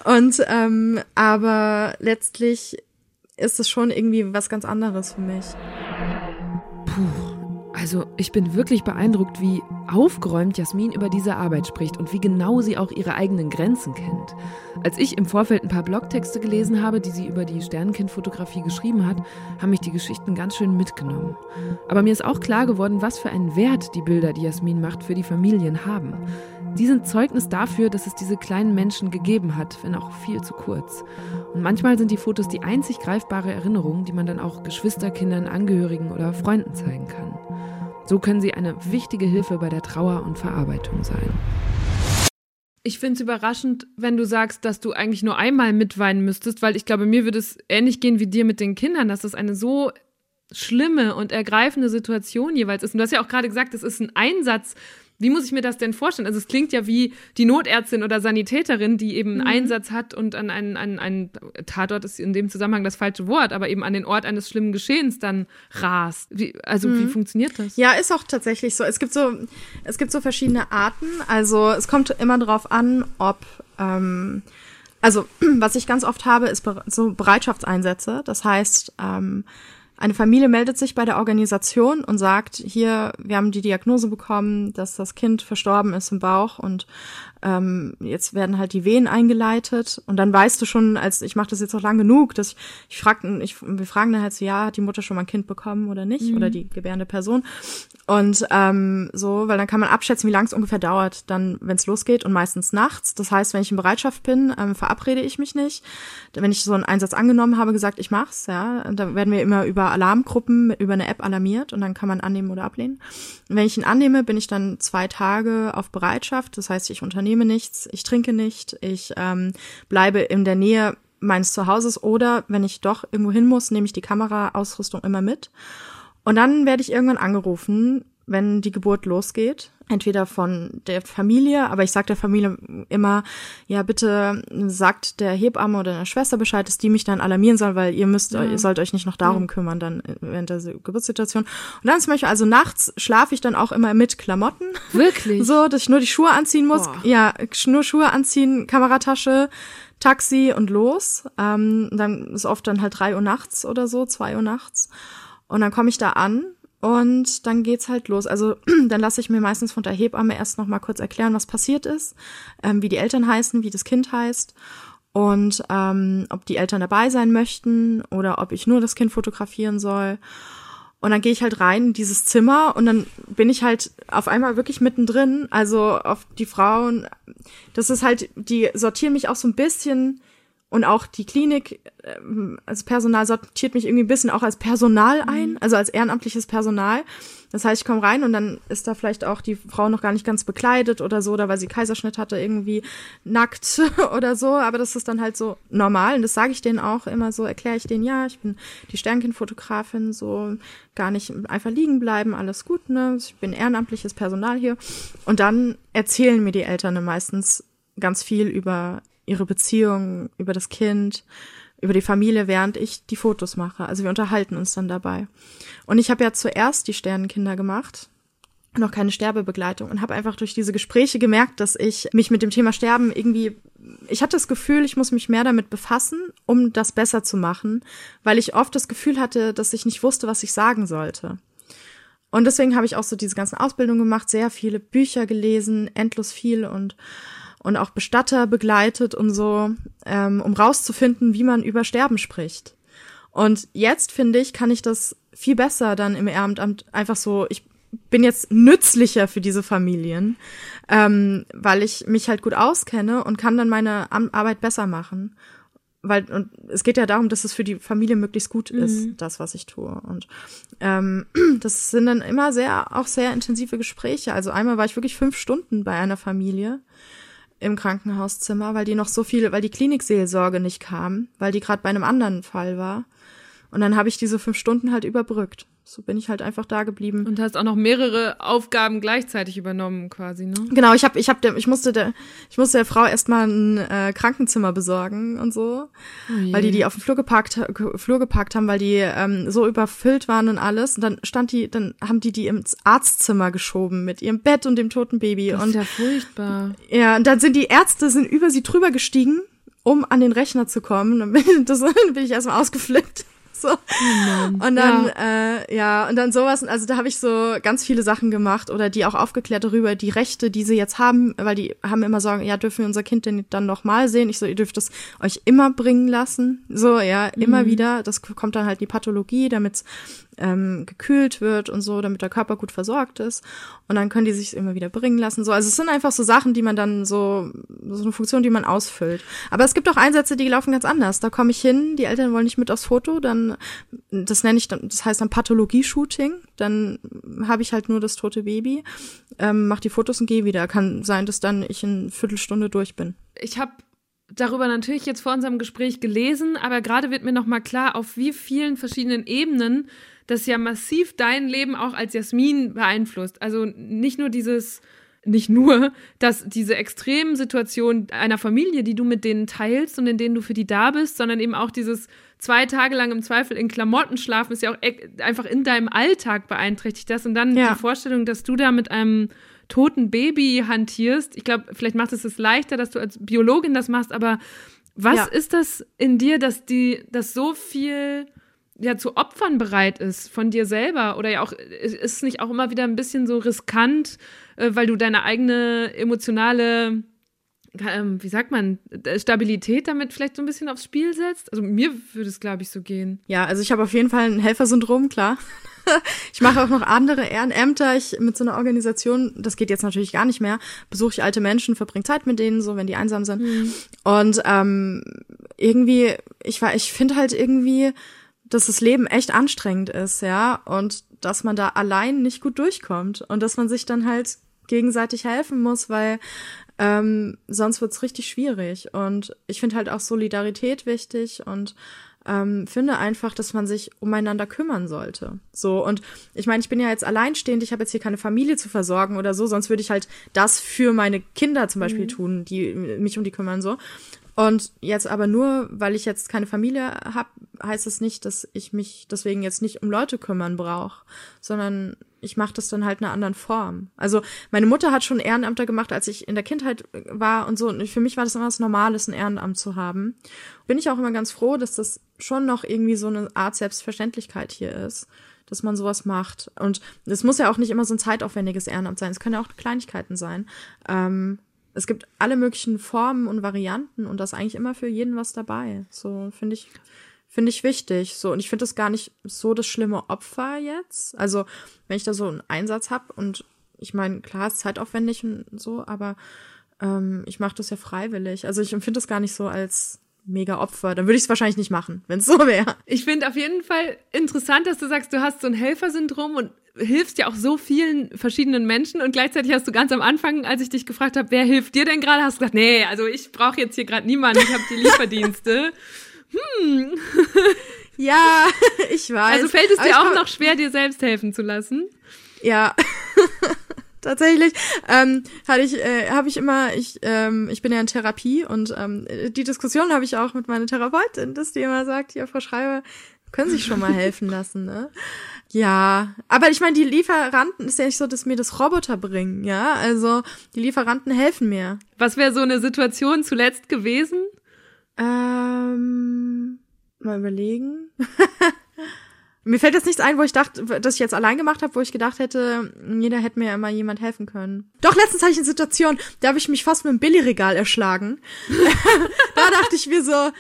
Und ähm, aber letztlich ist es schon irgendwie was ganz anderes für mich. Puh, also ich bin wirklich beeindruckt, wie aufgeräumt Jasmin über diese Arbeit spricht und wie genau sie auch ihre eigenen Grenzen kennt. Als ich im Vorfeld ein paar Blogtexte gelesen habe, die sie über die Sternenkindfotografie geschrieben hat, haben mich die Geschichten ganz schön mitgenommen. Aber mir ist auch klar geworden, was für einen Wert die Bilder, die Jasmin macht, für die Familien haben. Die sind Zeugnis dafür, dass es diese kleinen Menschen gegeben hat, wenn auch viel zu kurz. Und manchmal sind die Fotos die einzig greifbare Erinnerung, die man dann auch Geschwisterkindern, Angehörigen oder Freunden zeigen kann. So können sie eine wichtige Hilfe bei der Trauer und Verarbeitung sein. Ich finde es überraschend, wenn du sagst, dass du eigentlich nur einmal mitweinen müsstest, weil ich glaube, mir würde es ähnlich gehen wie dir mit den Kindern, dass es eine so schlimme und ergreifende Situation jeweils ist. Und du hast ja auch gerade gesagt, es ist ein Einsatz wie muss ich mir das denn vorstellen? Also es klingt ja wie die Notärztin oder Sanitäterin, die eben einen mhm. Einsatz hat und an einen, an einen Tatort ist in dem Zusammenhang das falsche Wort, aber eben an den Ort eines schlimmen Geschehens dann rast. Wie, also mhm. wie funktioniert das? Ja, ist auch tatsächlich so. Es gibt so, es gibt so verschiedene Arten. Also es kommt immer darauf an, ob ähm, also was ich ganz oft habe, ist so Bereitschaftseinsätze. Das heißt, ähm, eine Familie meldet sich bei der Organisation und sagt, hier, wir haben die Diagnose bekommen, dass das Kind verstorben ist im Bauch und ähm, jetzt werden halt die Wehen eingeleitet und dann weißt du schon, als ich mache das jetzt auch lang genug, dass ich, ich frage, ich, wir fragen dann halt so, ja, hat die Mutter schon mal ein Kind bekommen oder nicht mhm. oder die gebärende Person und ähm, so, weil dann kann man abschätzen, wie lange es ungefähr dauert, dann, wenn es losgeht und meistens nachts. Das heißt, wenn ich in Bereitschaft bin, ähm, verabrede ich mich nicht. Wenn ich so einen Einsatz angenommen habe, gesagt, ich mach's, ja, da werden wir immer über Alarmgruppen über eine App alarmiert und dann kann man annehmen oder ablehnen. Und wenn ich ihn annehme, bin ich dann zwei Tage auf Bereitschaft. Das heißt, ich unternehme nichts, ich trinke nicht, ich ähm, bleibe in der Nähe meines Zuhauses oder wenn ich doch irgendwo hin muss, nehme ich die Kameraausrüstung immer mit. Und dann werde ich irgendwann angerufen, wenn die Geburt losgeht entweder von der Familie, aber ich sage der Familie immer, ja, bitte sagt der Hebamme oder der Schwester Bescheid, dass die mich dann alarmieren soll, weil ihr müsst, ja. ihr sollt euch nicht noch darum ja. kümmern, dann während der Geburtssituation. Und dann zum Beispiel, also nachts schlafe ich dann auch immer mit Klamotten. Wirklich? So, dass ich nur die Schuhe anziehen muss. Boah. Ja, nur Schuhe anziehen, Kameratasche, Taxi und los. Ähm, dann ist oft dann halt drei Uhr nachts oder so, zwei Uhr nachts. Und dann komme ich da an und dann geht's halt los. Also dann lasse ich mir meistens von der Hebamme erst noch mal kurz erklären, was passiert ist, ähm, wie die Eltern heißen, wie das Kind heißt und ähm, ob die Eltern dabei sein möchten oder ob ich nur das Kind fotografieren soll. Und dann gehe ich halt rein in dieses Zimmer und dann bin ich halt auf einmal wirklich mittendrin. Also auf die Frauen, das ist halt, die sortieren mich auch so ein bisschen und auch die Klinik ähm, als Personal sortiert mich irgendwie ein bisschen auch als Personal mhm. ein, also als ehrenamtliches Personal. Das heißt, ich komme rein und dann ist da vielleicht auch die Frau noch gar nicht ganz bekleidet oder so, oder weil sie Kaiserschnitt hatte, irgendwie nackt oder so. Aber das ist dann halt so normal. Und das sage ich denen auch immer so, erkläre ich denen, ja, ich bin die Sternkindfotografin, so gar nicht einfach liegen bleiben, alles gut, ne? Ich bin ehrenamtliches Personal hier. Und dann erzählen mir die Eltern meistens ganz viel über ihre Beziehung, über das Kind, über die Familie, während ich die Fotos mache. Also wir unterhalten uns dann dabei. Und ich habe ja zuerst die Sternenkinder gemacht, noch keine Sterbebegleitung und habe einfach durch diese Gespräche gemerkt, dass ich mich mit dem Thema Sterben irgendwie ich hatte das Gefühl, ich muss mich mehr damit befassen, um das besser zu machen, weil ich oft das Gefühl hatte, dass ich nicht wusste, was ich sagen sollte. Und deswegen habe ich auch so diese ganzen Ausbildungen gemacht, sehr viele Bücher gelesen, endlos viel und und auch Bestatter begleitet und so, ähm, um rauszufinden, wie man über Sterben spricht. Und jetzt finde ich, kann ich das viel besser dann im Ehrenamt einfach so, ich bin jetzt nützlicher für diese Familien, ähm, weil ich mich halt gut auskenne und kann dann meine Arbeit besser machen. Weil, und es geht ja darum, dass es für die Familie möglichst gut ist, mhm. das, was ich tue. Und ähm, das sind dann immer sehr, auch sehr intensive Gespräche. Also einmal war ich wirklich fünf Stunden bei einer Familie im Krankenhauszimmer, weil die noch so viel, weil die Klinikseelsorge nicht kam, weil die gerade bei einem anderen Fall war. Und dann habe ich diese fünf Stunden halt überbrückt so bin ich halt einfach da geblieben. Und hast auch noch mehrere Aufgaben gleichzeitig übernommen, quasi, ne? Genau, ich habe, ich habe, der, ich musste der, ich musste der Frau erstmal ein äh, Krankenzimmer besorgen und so, oh weil die die auf den Flur geparkt, Flur geparkt haben, weil die ähm, so überfüllt waren und alles. Und dann stand die, dann haben die die ins Arztzimmer geschoben mit ihrem Bett und dem toten Baby. Das und, ist ja furchtbar. Ja, und dann sind die Ärzte sind über sie drüber gestiegen um an den Rechner zu kommen. Dann bin, das, dann bin ich erstmal ausgeflippt so. Oh und dann, ja. Äh, ja, und dann sowas, also da habe ich so ganz viele Sachen gemacht oder die auch aufgeklärt darüber, die Rechte, die sie jetzt haben, weil die haben immer sagen, ja, dürfen wir unser Kind denn dann noch mal sehen? Ich so, ihr dürft es euch immer bringen lassen. So, ja, immer mhm. wieder. Das kommt dann halt in die Pathologie, damit ähm, gekühlt wird und so, damit der Körper gut versorgt ist. Und dann können die sich immer wieder bringen lassen. So, also es sind einfach so Sachen, die man dann so, so eine Funktion, die man ausfüllt. Aber es gibt auch Einsätze, die laufen ganz anders. Da komme ich hin, die Eltern wollen nicht mit aufs Foto, dann, das nenne ich dann, das heißt dann Pathologie-Shooting. Dann habe ich halt nur das tote Baby, ähm, mach die Fotos und gehe wieder. Kann sein, dass dann ich in Viertelstunde durch bin. Ich habe darüber natürlich jetzt vor unserem Gespräch gelesen, aber gerade wird mir noch mal klar, auf wie vielen verschiedenen Ebenen das ja massiv dein Leben auch als Jasmin beeinflusst. Also nicht nur dieses nicht nur, dass diese extremen Situationen einer Familie, die du mit denen teilst und in denen du für die da bist, sondern eben auch dieses zwei Tage lang im Zweifel in Klamotten schlafen, ist ja auch e-, einfach in deinem Alltag beeinträchtigt das. Und dann ja. die Vorstellung, dass du da mit einem toten Baby hantierst. Ich glaube, vielleicht macht es es leichter, dass du als Biologin das machst, aber was ja. ist das in dir, dass die, dass so viel ja zu Opfern bereit ist von dir selber oder ja auch ist es nicht auch immer wieder ein bisschen so riskant, äh, weil du deine eigene emotionale ähm, wie sagt man, Stabilität damit vielleicht so ein bisschen aufs Spiel setzt? Also mir würde es, glaube ich, so gehen. Ja, also ich habe auf jeden Fall ein Helfersyndrom, klar. Ich mache auch noch andere Ehrenämter. Ich mit so einer Organisation, das geht jetzt natürlich gar nicht mehr, besuche ich alte Menschen, verbringe Zeit mit denen, so wenn die einsam sind. Mhm. Und ähm, irgendwie, ich war, ich finde halt irgendwie, dass das Leben echt anstrengend ist, ja, und dass man da allein nicht gut durchkommt und dass man sich dann halt gegenseitig helfen muss, weil ähm, sonst wird's richtig schwierig. Und ich finde halt auch Solidarität wichtig und ähm, finde einfach, dass man sich umeinander kümmern sollte. So, und ich meine, ich bin ja jetzt alleinstehend, ich habe jetzt hier keine Familie zu versorgen oder so, sonst würde ich halt das für meine Kinder zum Beispiel mhm. tun, die mich um die kümmern so. Und jetzt aber nur, weil ich jetzt keine Familie habe, heißt es das nicht, dass ich mich deswegen jetzt nicht um Leute kümmern brauche, sondern ich mache das dann halt in einer anderen Form. Also meine Mutter hat schon Ehrenämter gemacht, als ich in der Kindheit war und so. Und für mich war das immer was Normales, ein Ehrenamt zu haben. Bin ich auch immer ganz froh, dass das schon noch irgendwie so eine Art Selbstverständlichkeit hier ist dass man sowas macht. Und es muss ja auch nicht immer so ein zeitaufwendiges Ehrenamt sein. Es können ja auch Kleinigkeiten sein. Ähm, es gibt alle möglichen Formen und Varianten und da ist eigentlich immer für jeden was dabei. So finde ich finde ich wichtig. So und ich finde das gar nicht so das schlimme Opfer jetzt. Also wenn ich da so einen Einsatz habe und ich meine klar ist zeitaufwendig und so, aber ähm, ich mache das ja freiwillig. Also ich empfinde das gar nicht so als mega Opfer. Dann würde ich es wahrscheinlich nicht machen, wenn es so wäre. Ich finde auf jeden Fall interessant, dass du sagst, du hast so ein Helfersyndrom und hilfst ja auch so vielen verschiedenen Menschen und gleichzeitig hast du ganz am Anfang, als ich dich gefragt habe, wer hilft dir denn gerade, hast du gesagt, nee, also ich brauche jetzt hier gerade niemanden, ich habe die Lieferdienste. hm. Ja, ich weiß. Also fällt es dir auch noch schwer, dir selbst helfen zu lassen? Ja. Tatsächlich ähm, hatte ich, äh, habe ich immer, ich, ähm, ich bin ja in Therapie und ähm, die Diskussion habe ich auch mit meiner Therapeutin, dass die immer sagt, ja, Frau Schreiber, können sich schon mal helfen lassen, ne? Ja, aber ich meine, die Lieferanten ist ja nicht so, dass mir das Roboter bringen, ja? Also die Lieferanten helfen mir. Was wäre so eine Situation zuletzt gewesen? Ähm, mal überlegen. mir fällt jetzt nichts ein, wo ich dachte, dass ich jetzt allein gemacht habe, wo ich gedacht hätte, jeder hätte mir immer jemand helfen können. Doch, letztens hatte ich eine Situation, da habe ich mich fast mit einem Billigregal erschlagen. da dachte ich mir so,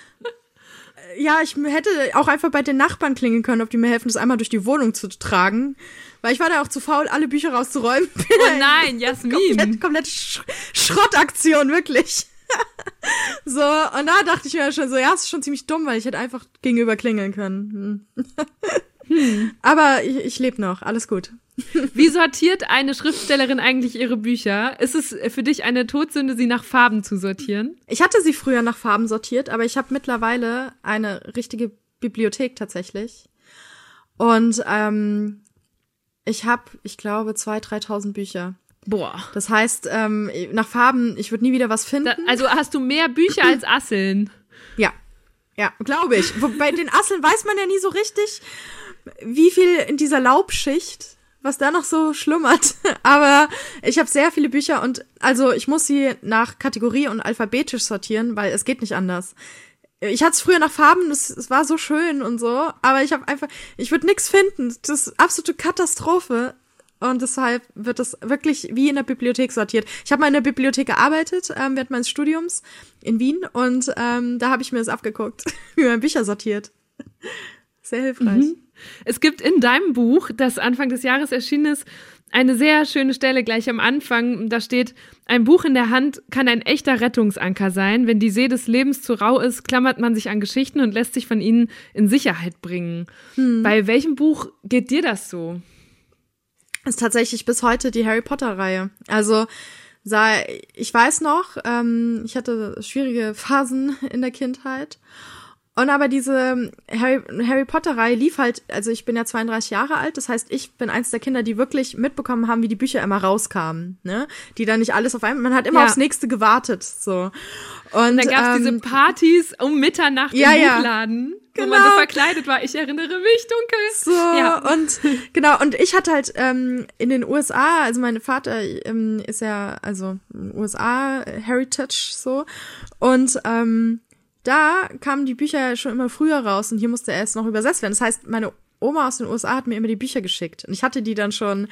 ja, ich hätte auch einfach bei den Nachbarn klingeln können, ob die mir helfen, das einmal durch die Wohnung zu tragen. Weil ich war da auch zu faul, alle Bücher rauszuräumen. Oh nein, Jasmin. komplett, komplett Sch Schrottaktion, wirklich. so, und da dachte ich mir schon so, ja, es ist schon ziemlich dumm, weil ich hätte einfach gegenüber klingeln können. Hm. hm. Aber ich, ich lebe noch, alles gut. Wie sortiert eine Schriftstellerin eigentlich ihre Bücher? Ist es für dich eine Todsünde, sie nach Farben zu sortieren? Ich hatte sie früher nach Farben sortiert, aber ich habe mittlerweile eine richtige Bibliothek tatsächlich. Und ähm, ich habe, ich glaube, 2.000, 3.000 Bücher. Boah. Das heißt, ähm, nach Farben, ich würde nie wieder was finden. Da, also hast du mehr Bücher als Asseln? Ja. Ja, glaube ich. Bei den Asseln weiß man ja nie so richtig, wie viel in dieser Laubschicht was da noch so schlummert. Aber ich habe sehr viele Bücher und also ich muss sie nach Kategorie und alphabetisch sortieren, weil es geht nicht anders. Ich hatte es früher nach Farben, es, es war so schön und so, aber ich habe einfach, ich würde nichts finden. Das ist absolute Katastrophe. Und deshalb wird das wirklich wie in der Bibliothek sortiert. Ich habe mal in der Bibliothek gearbeitet ähm, während meines Studiums in Wien und ähm, da habe ich mir das abgeguckt, wie man Bücher sortiert. Sehr hilfreich. Mhm. Es gibt in deinem Buch, das Anfang des Jahres erschienen ist, eine sehr schöne Stelle gleich am Anfang. Da steht, ein Buch in der Hand kann ein echter Rettungsanker sein. Wenn die See des Lebens zu rau ist, klammert man sich an Geschichten und lässt sich von ihnen in Sicherheit bringen. Hm. Bei welchem Buch geht dir das so? ist tatsächlich bis heute die Harry Potter-Reihe. Also ich weiß noch, ähm, ich hatte schwierige Phasen in der Kindheit. Und aber diese Harry, Harry Potter-Reihe lief halt, also ich bin ja 32 Jahre alt, das heißt, ich bin eins der Kinder, die wirklich mitbekommen haben, wie die Bücher immer rauskamen, ne? Die dann nicht alles auf einmal, man hat immer ja. aufs nächste gewartet, so. Und dann gab's ähm, diese Partys um Mitternacht ja, im Buchladen. Genau. Wo man so genau. verkleidet war. Ich erinnere mich dunkel. So, ja. und genau, und ich hatte halt ähm, in den USA, also mein Vater ähm, ist ja, also USA Heritage so. Und ähm, da kamen die Bücher ja schon immer früher raus und hier musste er erst noch übersetzt werden. Das heißt, meine Oma aus den USA hat mir immer die Bücher geschickt. Und ich hatte die dann schon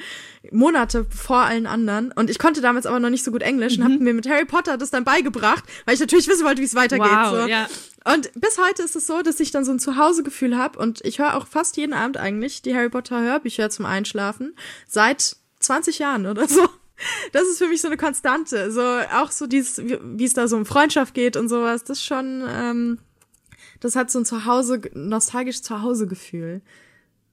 Monate vor allen anderen. Und ich konnte damals aber noch nicht so gut Englisch mhm. und habe mir mit Harry Potter das dann beigebracht, weil ich natürlich wissen wollte, wie es weitergeht. Wow, so. ja. Und bis heute ist es so, dass ich dann so ein Zuhausegefühl habe und ich höre auch fast jeden Abend eigentlich die Harry Potter Hörbücher zum Einschlafen. Seit 20 Jahren oder so. Das ist für mich so eine Konstante. So auch so dieses, wie es da so um Freundschaft geht und sowas. Das ist schon, ähm, das hat so ein Zuhause, nostalgisch Zuhause-Gefühl.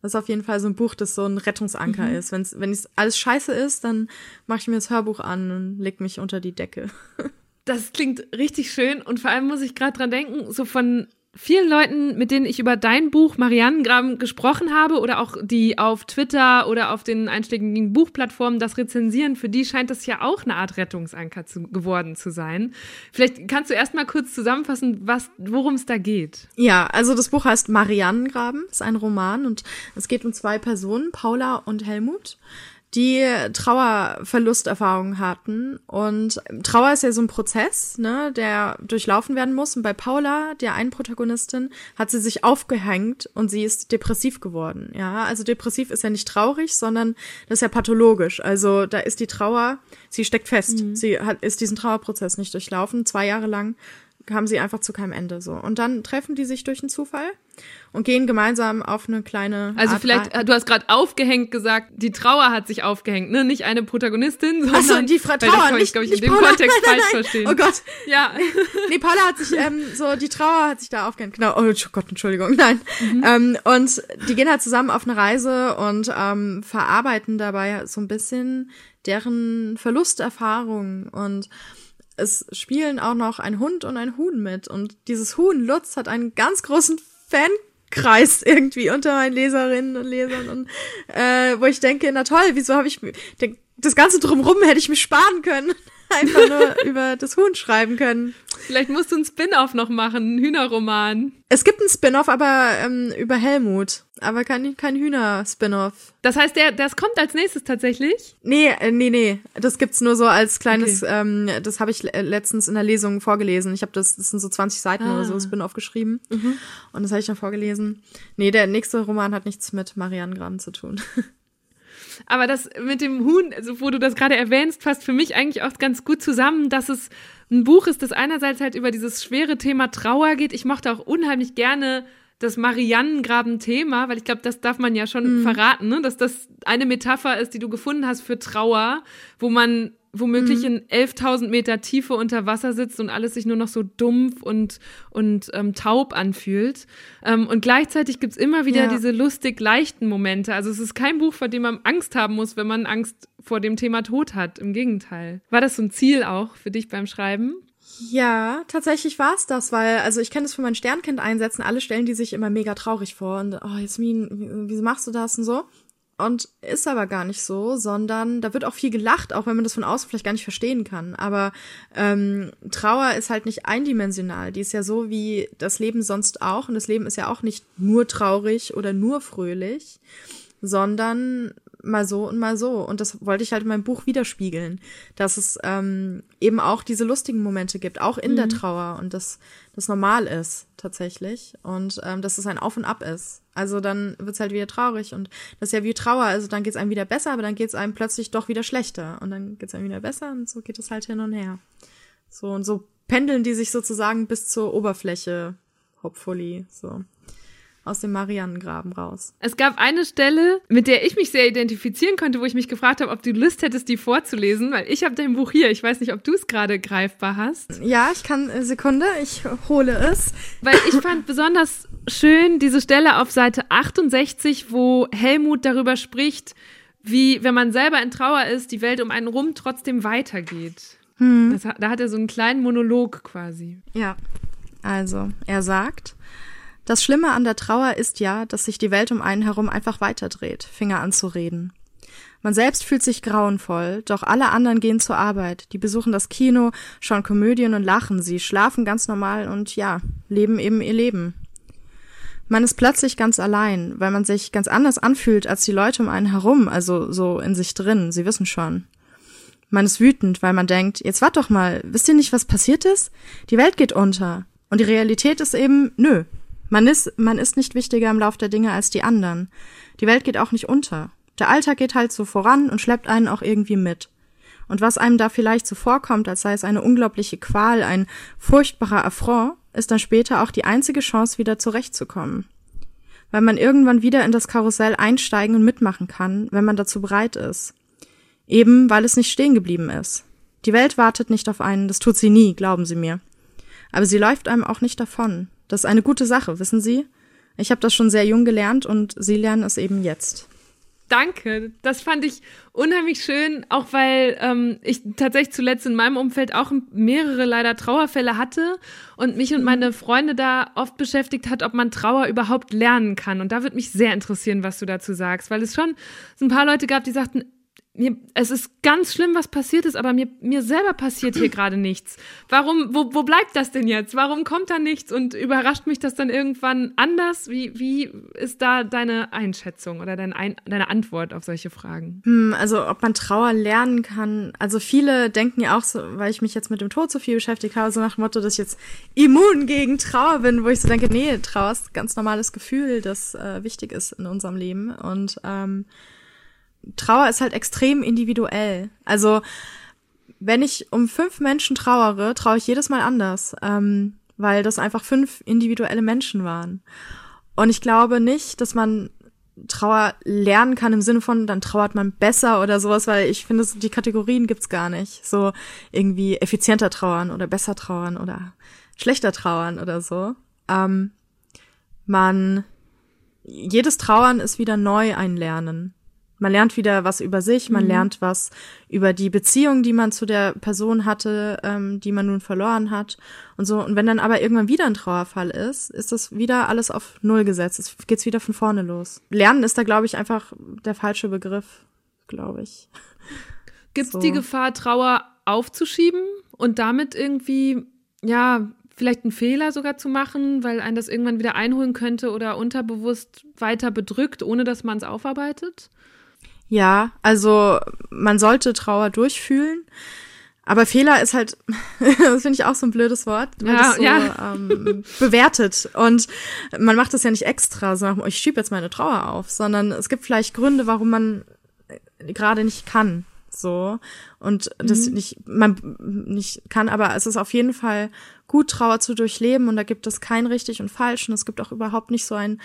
Das ist auf jeden Fall so ein Buch, das so ein Rettungsanker mhm. ist. Wenn's, wenn es alles scheiße ist, dann mache ich mir das Hörbuch an und leg mich unter die Decke. Das klingt richtig schön und vor allem muss ich gerade dran denken, so von vielen Leuten, mit denen ich über dein Buch Marianengraben gesprochen habe oder auch die auf Twitter oder auf den einschlägigen Buchplattformen das rezensieren, für die scheint das ja auch eine Art Rettungsanker zu, geworden zu sein. Vielleicht kannst du erst mal kurz zusammenfassen, worum es da geht. Ja, also das Buch heißt Marianengraben, ist ein Roman und es geht um zwei Personen, Paula und Helmut die Trauerverlusterfahrungen hatten. Und Trauer ist ja so ein Prozess, ne, der durchlaufen werden muss. Und bei Paula, der einen Protagonistin, hat sie sich aufgehängt und sie ist depressiv geworden. Ja, also depressiv ist ja nicht traurig, sondern das ist ja pathologisch. Also da ist die Trauer, sie steckt fest. Mhm. Sie hat, ist diesen Trauerprozess nicht durchlaufen, zwei Jahre lang haben sie einfach zu keinem Ende so. Und dann treffen die sich durch einen Zufall und gehen gemeinsam auf eine kleine. Also Art vielleicht, Art. du hast gerade aufgehängt gesagt, die Trauer hat sich aufgehängt, ne? Nicht eine Protagonistin, sondern. Achso, die Fra Trauer, das nicht, ich, nicht in dem Paula, Kontext nein, nein, falsch verstehen. Oh Gott. Ja. nee, Paula hat sich, ähm, so, die Trauer hat sich da aufgehängt. Genau. Oh Gott, Entschuldigung. Nein. Mhm. Ähm, und die gehen halt zusammen auf eine Reise und ähm, verarbeiten dabei so ein bisschen deren Verlusterfahrungen und es spielen auch noch ein Hund und ein Huhn mit. Und dieses Huhn, Lutz, hat einen ganz großen Fankreis irgendwie unter meinen Leserinnen und Lesern. Und äh, wo ich denke, na toll, wieso habe ich das Ganze drumrum hätte ich mich sparen können. Einfach nur über das Huhn schreiben können. Vielleicht musst du einen Spin-off noch machen, einen Hühnerroman. Es gibt einen Spin-off, aber ähm, über Helmut. Aber kein, kein Hühner-Spin-off. Das heißt, der, das kommt als nächstes tatsächlich? Nee, äh, nee, nee. Das gibt's nur so als kleines, okay. ähm, das habe ich letztens in der Lesung vorgelesen. Ich habe das, das sind so 20 Seiten ah. oder so Spin-off geschrieben. Mhm. Und das habe ich dann vorgelesen. Nee, der nächste Roman hat nichts mit Marianne Graben zu tun. Aber das mit dem Huhn, also wo du das gerade erwähnst, passt für mich eigentlich auch ganz gut zusammen, dass es ein Buch ist, das einerseits halt über dieses schwere Thema Trauer geht. Ich mochte auch unheimlich gerne das Mariannengraben-Thema, weil ich glaube, das darf man ja schon mhm. verraten, ne? dass das eine Metapher ist, die du gefunden hast für Trauer, wo man womöglich mhm. in 11.000 Meter Tiefe unter Wasser sitzt und alles sich nur noch so dumpf und, und ähm, taub anfühlt. Ähm, und gleichzeitig gibt's immer wieder ja. diese lustig leichten Momente. Also es ist kein Buch, vor dem man Angst haben muss, wenn man Angst vor dem Thema Tod hat. Im Gegenteil. War das so ein Ziel auch für dich beim Schreiben? Ja, tatsächlich war's das, weil, also ich kenne das für mein Sternkind einsetzen, alle stellen die sich immer mega traurig vor und, oh, Jasmin, wieso machst du das und so? Und ist aber gar nicht so, sondern da wird auch viel gelacht, auch wenn man das von außen vielleicht gar nicht verstehen kann. Aber ähm, Trauer ist halt nicht eindimensional. Die ist ja so wie das Leben sonst auch. Und das Leben ist ja auch nicht nur traurig oder nur fröhlich, sondern mal so und mal so. Und das wollte ich halt in meinem Buch widerspiegeln, dass es ähm, eben auch diese lustigen Momente gibt, auch in mhm. der Trauer und dass das normal ist tatsächlich und ähm, dass es ein Auf und Ab ist. Also dann wird's halt wieder traurig und das ist ja wie Trauer, also dann geht's einem wieder besser, aber dann geht's einem plötzlich doch wieder schlechter und dann geht's einem wieder besser und so geht es halt hin und her. So und so pendeln die sich sozusagen bis zur Oberfläche, hopefully, so aus dem Marianengraben raus. Es gab eine Stelle, mit der ich mich sehr identifizieren konnte, wo ich mich gefragt habe, ob du Lust hättest, die vorzulesen, weil ich habe dein Buch hier. Ich weiß nicht, ob du es gerade greifbar hast. Ja, ich kann, äh, Sekunde, ich hole es. Weil ich fand besonders schön diese Stelle auf Seite 68, wo Helmut darüber spricht, wie, wenn man selber in Trauer ist, die Welt um einen rum trotzdem weitergeht. Hm. Das, da hat er so einen kleinen Monolog quasi. Ja. Also, er sagt, das Schlimme an der Trauer ist ja, dass sich die Welt um einen herum einfach weiterdreht, fing er an zu reden. Man selbst fühlt sich grauenvoll, doch alle anderen gehen zur Arbeit, die besuchen das Kino, schauen Komödien und lachen, sie schlafen ganz normal und ja, leben eben ihr Leben. Man ist plötzlich ganz allein, weil man sich ganz anders anfühlt als die Leute um einen herum, also so in sich drin, sie wissen schon. Man ist wütend, weil man denkt, jetzt wart doch mal, wisst ihr nicht, was passiert ist? Die Welt geht unter. Und die Realität ist eben, nö, man ist, man ist nicht wichtiger im Lauf der Dinge als die anderen. Die Welt geht auch nicht unter. Der Alltag geht halt so voran und schleppt einen auch irgendwie mit. Und was einem da vielleicht so vorkommt, als sei es eine unglaubliche Qual, ein furchtbarer Affront, ist dann später auch die einzige Chance, wieder zurechtzukommen. Weil man irgendwann wieder in das Karussell einsteigen und mitmachen kann, wenn man dazu bereit ist. Eben weil es nicht stehen geblieben ist. Die Welt wartet nicht auf einen, das tut sie nie, glauben Sie mir. Aber sie läuft einem auch nicht davon. Das ist eine gute Sache, wissen Sie? Ich habe das schon sehr jung gelernt und Sie lernen es eben jetzt. Danke, das fand ich unheimlich schön, auch weil ähm, ich tatsächlich zuletzt in meinem Umfeld auch mehrere leider Trauerfälle hatte und mich und meine Freunde da oft beschäftigt hat, ob man Trauer überhaupt lernen kann. Und da würde mich sehr interessieren, was du dazu sagst, weil es schon so ein paar Leute gab, die sagten, mir, es ist ganz schlimm, was passiert ist, aber mir, mir selber passiert hier gerade nichts. Warum, wo, wo bleibt das denn jetzt? Warum kommt da nichts und überrascht mich das dann irgendwann anders? Wie, wie ist da deine Einschätzung oder dein, Ein deine Antwort auf solche Fragen? Hm, also, ob man Trauer lernen kann. Also, viele denken ja auch so, weil ich mich jetzt mit dem Tod so viel beschäftigt habe, so nach dem Motto, dass ich jetzt immun gegen Trauer bin, wo ich so denke, nee, Trauer ist ein ganz normales Gefühl, das äh, wichtig ist in unserem Leben und, ähm, Trauer ist halt extrem individuell. Also wenn ich um fünf Menschen trauere, traue ich jedes Mal anders, ähm, weil das einfach fünf individuelle Menschen waren. Und ich glaube nicht, dass man Trauer lernen kann im Sinne von, dann trauert man besser oder sowas, weil ich finde, die Kategorien gibt's gar nicht. So irgendwie effizienter trauern oder besser trauern oder schlechter trauern oder so. Ähm, man, jedes Trauern ist wieder neu ein Lernen. Man lernt wieder was über sich, man mhm. lernt was über die Beziehung, die man zu der Person hatte, ähm, die man nun verloren hat und so. Und wenn dann aber irgendwann wieder ein Trauerfall ist, ist das wieder alles auf Null gesetzt. Es geht's wieder von vorne los. Lernen ist da, glaube ich, einfach der falsche Begriff, glaube ich. Gibt's so. die Gefahr, Trauer aufzuschieben und damit irgendwie, ja, vielleicht einen Fehler sogar zu machen, weil einen das irgendwann wieder einholen könnte oder unterbewusst weiter bedrückt, ohne dass man es aufarbeitet? Ja, also man sollte Trauer durchfühlen. Aber Fehler ist halt, das finde ich auch so ein blödes Wort, weil ja, das so ja. ähm, bewertet. Und man macht das ja nicht extra, so ich schiebe jetzt meine Trauer auf, sondern es gibt vielleicht Gründe, warum man gerade nicht kann. So. Und das mhm. nicht, man nicht kann, aber es ist auf jeden Fall gut, Trauer zu durchleben und da gibt es kein richtig und falsch und es gibt auch überhaupt nicht so ein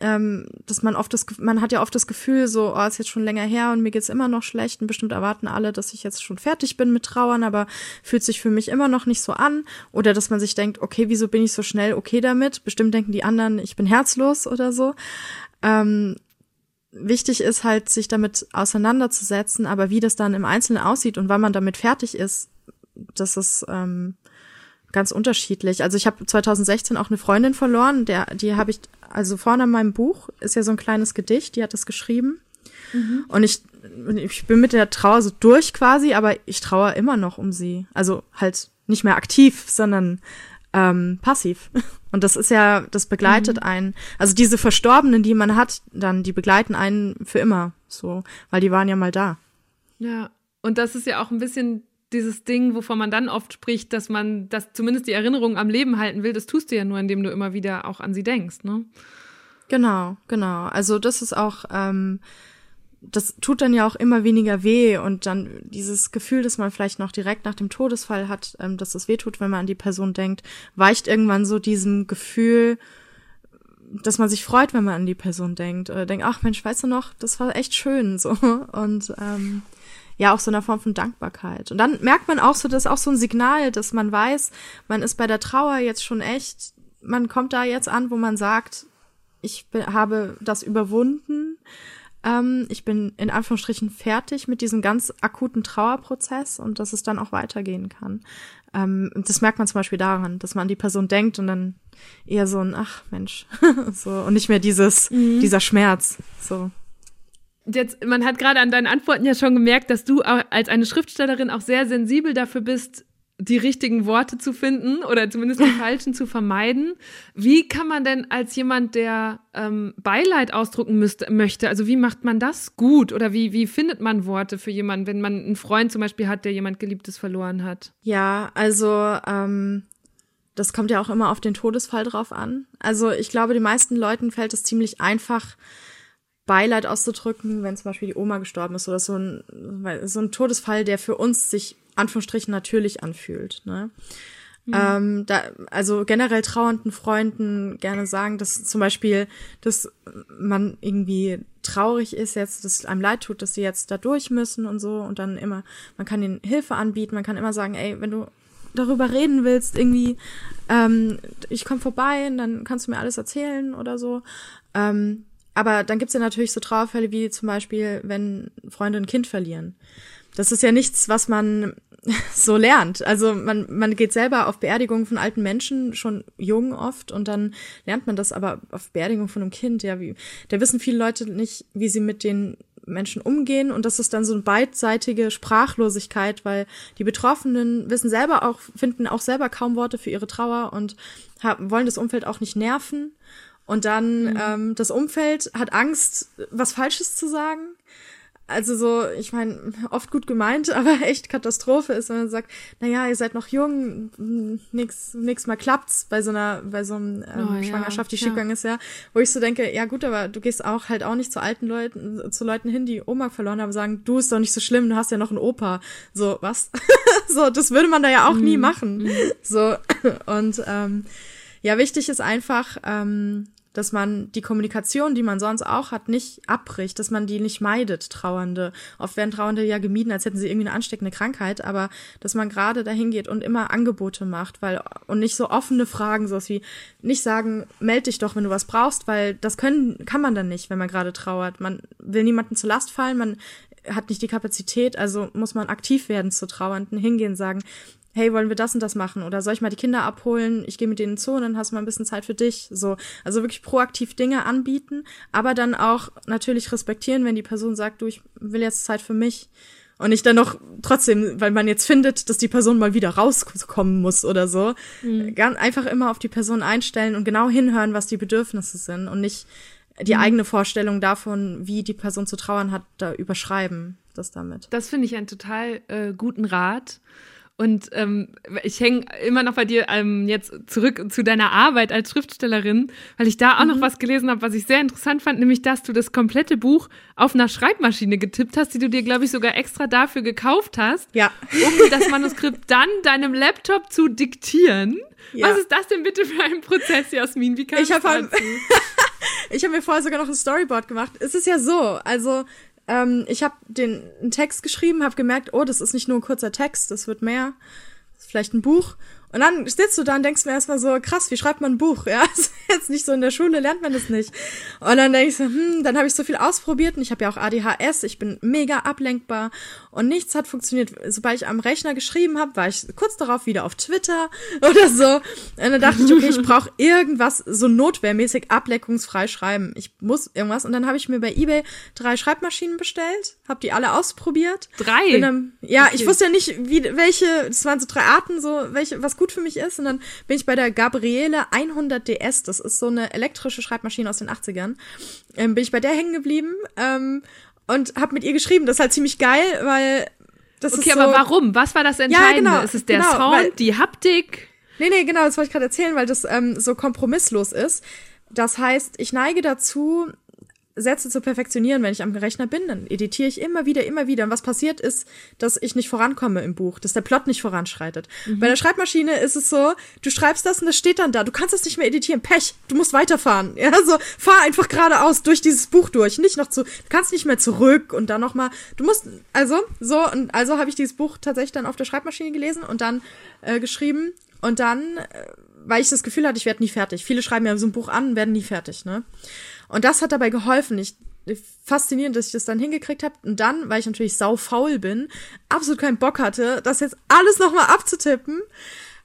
ähm, dass man oft das, man hat ja oft das Gefühl, so, oh, ist jetzt schon länger her und mir geht's immer noch schlecht und bestimmt erwarten alle, dass ich jetzt schon fertig bin mit Trauern, aber fühlt sich für mich immer noch nicht so an. Oder dass man sich denkt, okay, wieso bin ich so schnell okay damit? Bestimmt denken die anderen, ich bin herzlos oder so. Ähm, wichtig ist halt, sich damit auseinanderzusetzen, aber wie das dann im Einzelnen aussieht und wann man damit fertig ist, das ist ähm, ganz unterschiedlich. Also ich habe 2016 auch eine Freundin verloren, der, die habe ich, also vorne in meinem Buch ist ja so ein kleines Gedicht, die hat das geschrieben. Mhm. Und ich, ich bin mit der Trauer so durch quasi, aber ich trauere immer noch um sie. Also halt nicht mehr aktiv, sondern ähm, passiv. Und das ist ja, das begleitet mhm. einen. Also diese Verstorbenen, die man hat, dann, die begleiten einen für immer, so, weil die waren ja mal da. Ja, und das ist ja auch ein bisschen dieses Ding, wovon man dann oft spricht, dass man das zumindest die Erinnerung am Leben halten will, das tust du ja nur, indem du immer wieder auch an sie denkst, ne? Genau, genau. Also das ist auch, ähm, das tut dann ja auch immer weniger weh und dann dieses Gefühl, dass man vielleicht noch direkt nach dem Todesfall hat, ähm, dass es weh tut, wenn man an die Person denkt, weicht irgendwann so diesem Gefühl dass man sich freut, wenn man an die Person denkt. Oder denkt, ach Mensch, weißt du noch, das war echt schön so. Und ähm, ja, auch so eine Form von Dankbarkeit. Und dann merkt man auch so, das ist auch so ein Signal, dass man weiß, man ist bei der Trauer jetzt schon echt, man kommt da jetzt an, wo man sagt, ich habe das überwunden. Ähm, ich bin in Anführungsstrichen fertig mit diesem ganz akuten Trauerprozess und dass es dann auch weitergehen kann. Ähm, das merkt man zum Beispiel daran, dass man an die Person denkt und dann eher so ein, ach Mensch, so und nicht mehr dieses, mhm. dieser Schmerz. So. Jetzt, man hat gerade an deinen Antworten ja schon gemerkt, dass du als eine Schriftstellerin auch sehr sensibel dafür bist, die richtigen Worte zu finden oder zumindest die falschen zu vermeiden. Wie kann man denn als jemand, der ähm, Beileid ausdrucken müsste, möchte, also wie macht man das gut oder wie, wie findet man Worte für jemanden, wenn man einen Freund zum Beispiel hat, der jemand Geliebtes verloren hat? Ja, also ähm, das kommt ja auch immer auf den Todesfall drauf an. Also ich glaube, den meisten Leuten fällt es ziemlich einfach, Beileid auszudrücken, wenn zum Beispiel die Oma gestorben ist oder so ein, so ein Todesfall, der für uns sich Anführungsstrichen natürlich anfühlt. Ne? Mhm. Ähm, da, also generell trauernden Freunden gerne sagen, dass zum Beispiel, dass man irgendwie traurig ist jetzt, dass einem leid tut, dass sie jetzt da durch müssen und so und dann immer, man kann ihnen Hilfe anbieten, man kann immer sagen, ey, wenn du darüber reden willst, irgendwie, ähm, ich komme vorbei und dann kannst du mir alles erzählen oder so. Ähm, aber dann gibt's ja natürlich so Trauerfälle wie zum Beispiel, wenn Freunde ein Kind verlieren. Das ist ja nichts, was man so lernt. Also man, man geht selber auf Beerdigungen von alten Menschen, schon jung oft, und dann lernt man das aber auf Beerdigung von einem Kind, ja, wie, da wissen viele Leute nicht, wie sie mit den Menschen umgehen und das ist dann so eine beidseitige Sprachlosigkeit, weil die Betroffenen wissen selber auch, finden auch selber kaum Worte für ihre Trauer und haben, wollen das Umfeld auch nicht nerven. Und dann mhm. ähm, das Umfeld hat Angst, was Falsches zu sagen also so, ich meine, oft gut gemeint, aber echt Katastrophe ist, wenn man sagt, na ja, ihr seid noch jung, nix, nix mal klappt's bei so einer, bei so einem ähm, oh, Schwangerschaft, die ja. schiefgegangen ist, ja, wo ich so denke, ja gut, aber du gehst auch halt auch nicht zu alten Leuten, zu Leuten hin, die Oma verloren haben, sagen, du ist doch nicht so schlimm, du hast ja noch einen Opa. So, was? so, das würde man da ja auch mm. nie mhm. machen. Mm. So, und ähm, ja, wichtig ist einfach, ähm, dass man die Kommunikation, die man sonst auch hat, nicht abbricht, dass man die nicht meidet, Trauernde. Oft werden Trauernde ja gemieden, als hätten sie irgendwie eine ansteckende Krankheit, aber dass man gerade dahin geht und immer Angebote macht, weil und nicht so offene Fragen, so wie nicht sagen, meld dich doch, wenn du was brauchst, weil das können kann man dann nicht, wenn man gerade trauert. Man will niemanden zur Last fallen, man hat nicht die Kapazität, also muss man aktiv werden zu Trauernden, hingehen, sagen, hey, wollen wir das und das machen? Oder soll ich mal die Kinder abholen? Ich gehe mit denen zu und dann hast du mal ein bisschen Zeit für dich. So, also wirklich proaktiv Dinge anbieten, aber dann auch natürlich respektieren, wenn die Person sagt, du, ich will jetzt Zeit für mich. Und nicht dann noch trotzdem, weil man jetzt findet, dass die Person mal wieder rauskommen muss oder so. Mhm. Ganz einfach immer auf die Person einstellen und genau hinhören, was die Bedürfnisse sind und nicht die mhm. eigene Vorstellung davon, wie die Person zu trauern hat, da überschreiben. Das damit. Das finde ich einen total äh, guten Rat. Und ähm, ich hänge immer noch bei dir ähm, jetzt zurück zu deiner Arbeit als Schriftstellerin, weil ich da auch mhm. noch was gelesen habe, was ich sehr interessant fand, nämlich dass du das komplette Buch auf einer Schreibmaschine getippt hast, die du dir, glaube ich, sogar extra dafür gekauft hast, ja. um das Manuskript dann deinem Laptop zu diktieren. Ja. Was ist das denn bitte für ein Prozess, Jasmin? Wie kann ich hab dazu? ich habe mir vorher sogar noch ein Storyboard gemacht. Es ist ja so, also ähm, ich habe den einen Text geschrieben, habe gemerkt, oh, das ist nicht nur ein kurzer Text, das wird mehr, das ist vielleicht ein Buch. Und dann sitzt du da und denkst mir erstmal so, krass, wie schreibt man ein Buch? Ja, ist jetzt nicht so in der Schule, lernt man das nicht. Und dann denke ich so, hm, dann habe ich so viel ausprobiert und ich habe ja auch ADHS, ich bin mega ablenkbar und nichts hat funktioniert. Sobald ich am Rechner geschrieben habe, war ich kurz darauf wieder auf Twitter oder so. Und dann dachte ich, okay, ich brauche irgendwas so notwehrmäßig ableckungsfrei schreiben. Ich muss irgendwas. Und dann habe ich mir bei eBay drei Schreibmaschinen bestellt, habe die alle ausprobiert. Drei? Dann, ja, okay. ich wusste ja nicht, wie welche, das waren so drei Arten, so welche, was gut für mich ist. Und dann bin ich bei der Gabriele 100 DS, das ist so eine elektrische Schreibmaschine aus den 80ern, ähm, bin ich bei der hängen geblieben ähm, und habe mit ihr geschrieben. Das ist halt ziemlich geil, weil das okay, ist so, aber warum? Was war das Entscheidende? Ja, genau, ist es der genau, Sound, weil, die Haptik? Nee, nee, genau, das wollte ich gerade erzählen, weil das ähm, so kompromisslos ist. Das heißt, ich neige dazu, Sätze zu perfektionieren, wenn ich am Rechner bin, dann editiere ich immer wieder, immer wieder. Und was passiert ist, dass ich nicht vorankomme im Buch, dass der Plot nicht voranschreitet. Mhm. Bei der Schreibmaschine ist es so, du schreibst das und das steht dann da. Du kannst das nicht mehr editieren. Pech, du musst weiterfahren. Ja, so fahr einfach geradeaus durch dieses Buch durch, nicht noch zu, du kannst nicht mehr zurück und dann noch mal. Du musst also so und also habe ich dieses Buch tatsächlich dann auf der Schreibmaschine gelesen und dann äh, geschrieben und dann äh, weil ich das Gefühl hatte, ich werde nie fertig. Viele schreiben ja so ein Buch an und werden nie fertig, ne? Und das hat dabei geholfen. Ich faszinierend, dass ich das dann hingekriegt habe. Und dann, weil ich natürlich sau faul bin, absolut keinen Bock hatte, das jetzt alles nochmal abzutippen,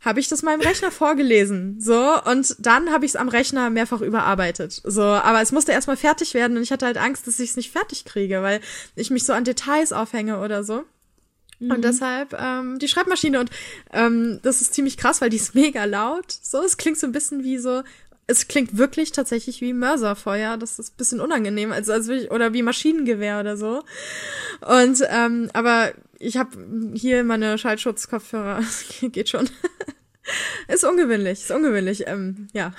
habe ich das meinem Rechner vorgelesen. So, und dann habe ich es am Rechner mehrfach überarbeitet. So, aber es musste erstmal fertig werden und ich hatte halt Angst, dass ich es nicht fertig kriege, weil ich mich so an Details aufhänge oder so. Und mhm. deshalb ähm, die Schreibmaschine und ähm, das ist ziemlich krass, weil die ist mega laut. So, es klingt so ein bisschen wie so es klingt wirklich tatsächlich wie Mörserfeuer. Das ist ein bisschen unangenehm, also als wirklich, oder wie Maschinengewehr oder so. Und ähm, aber ich habe hier meine Schallschutzkopfhörer. Geht schon. ist ungewöhnlich, ist ungewöhnlich. Ähm, ja.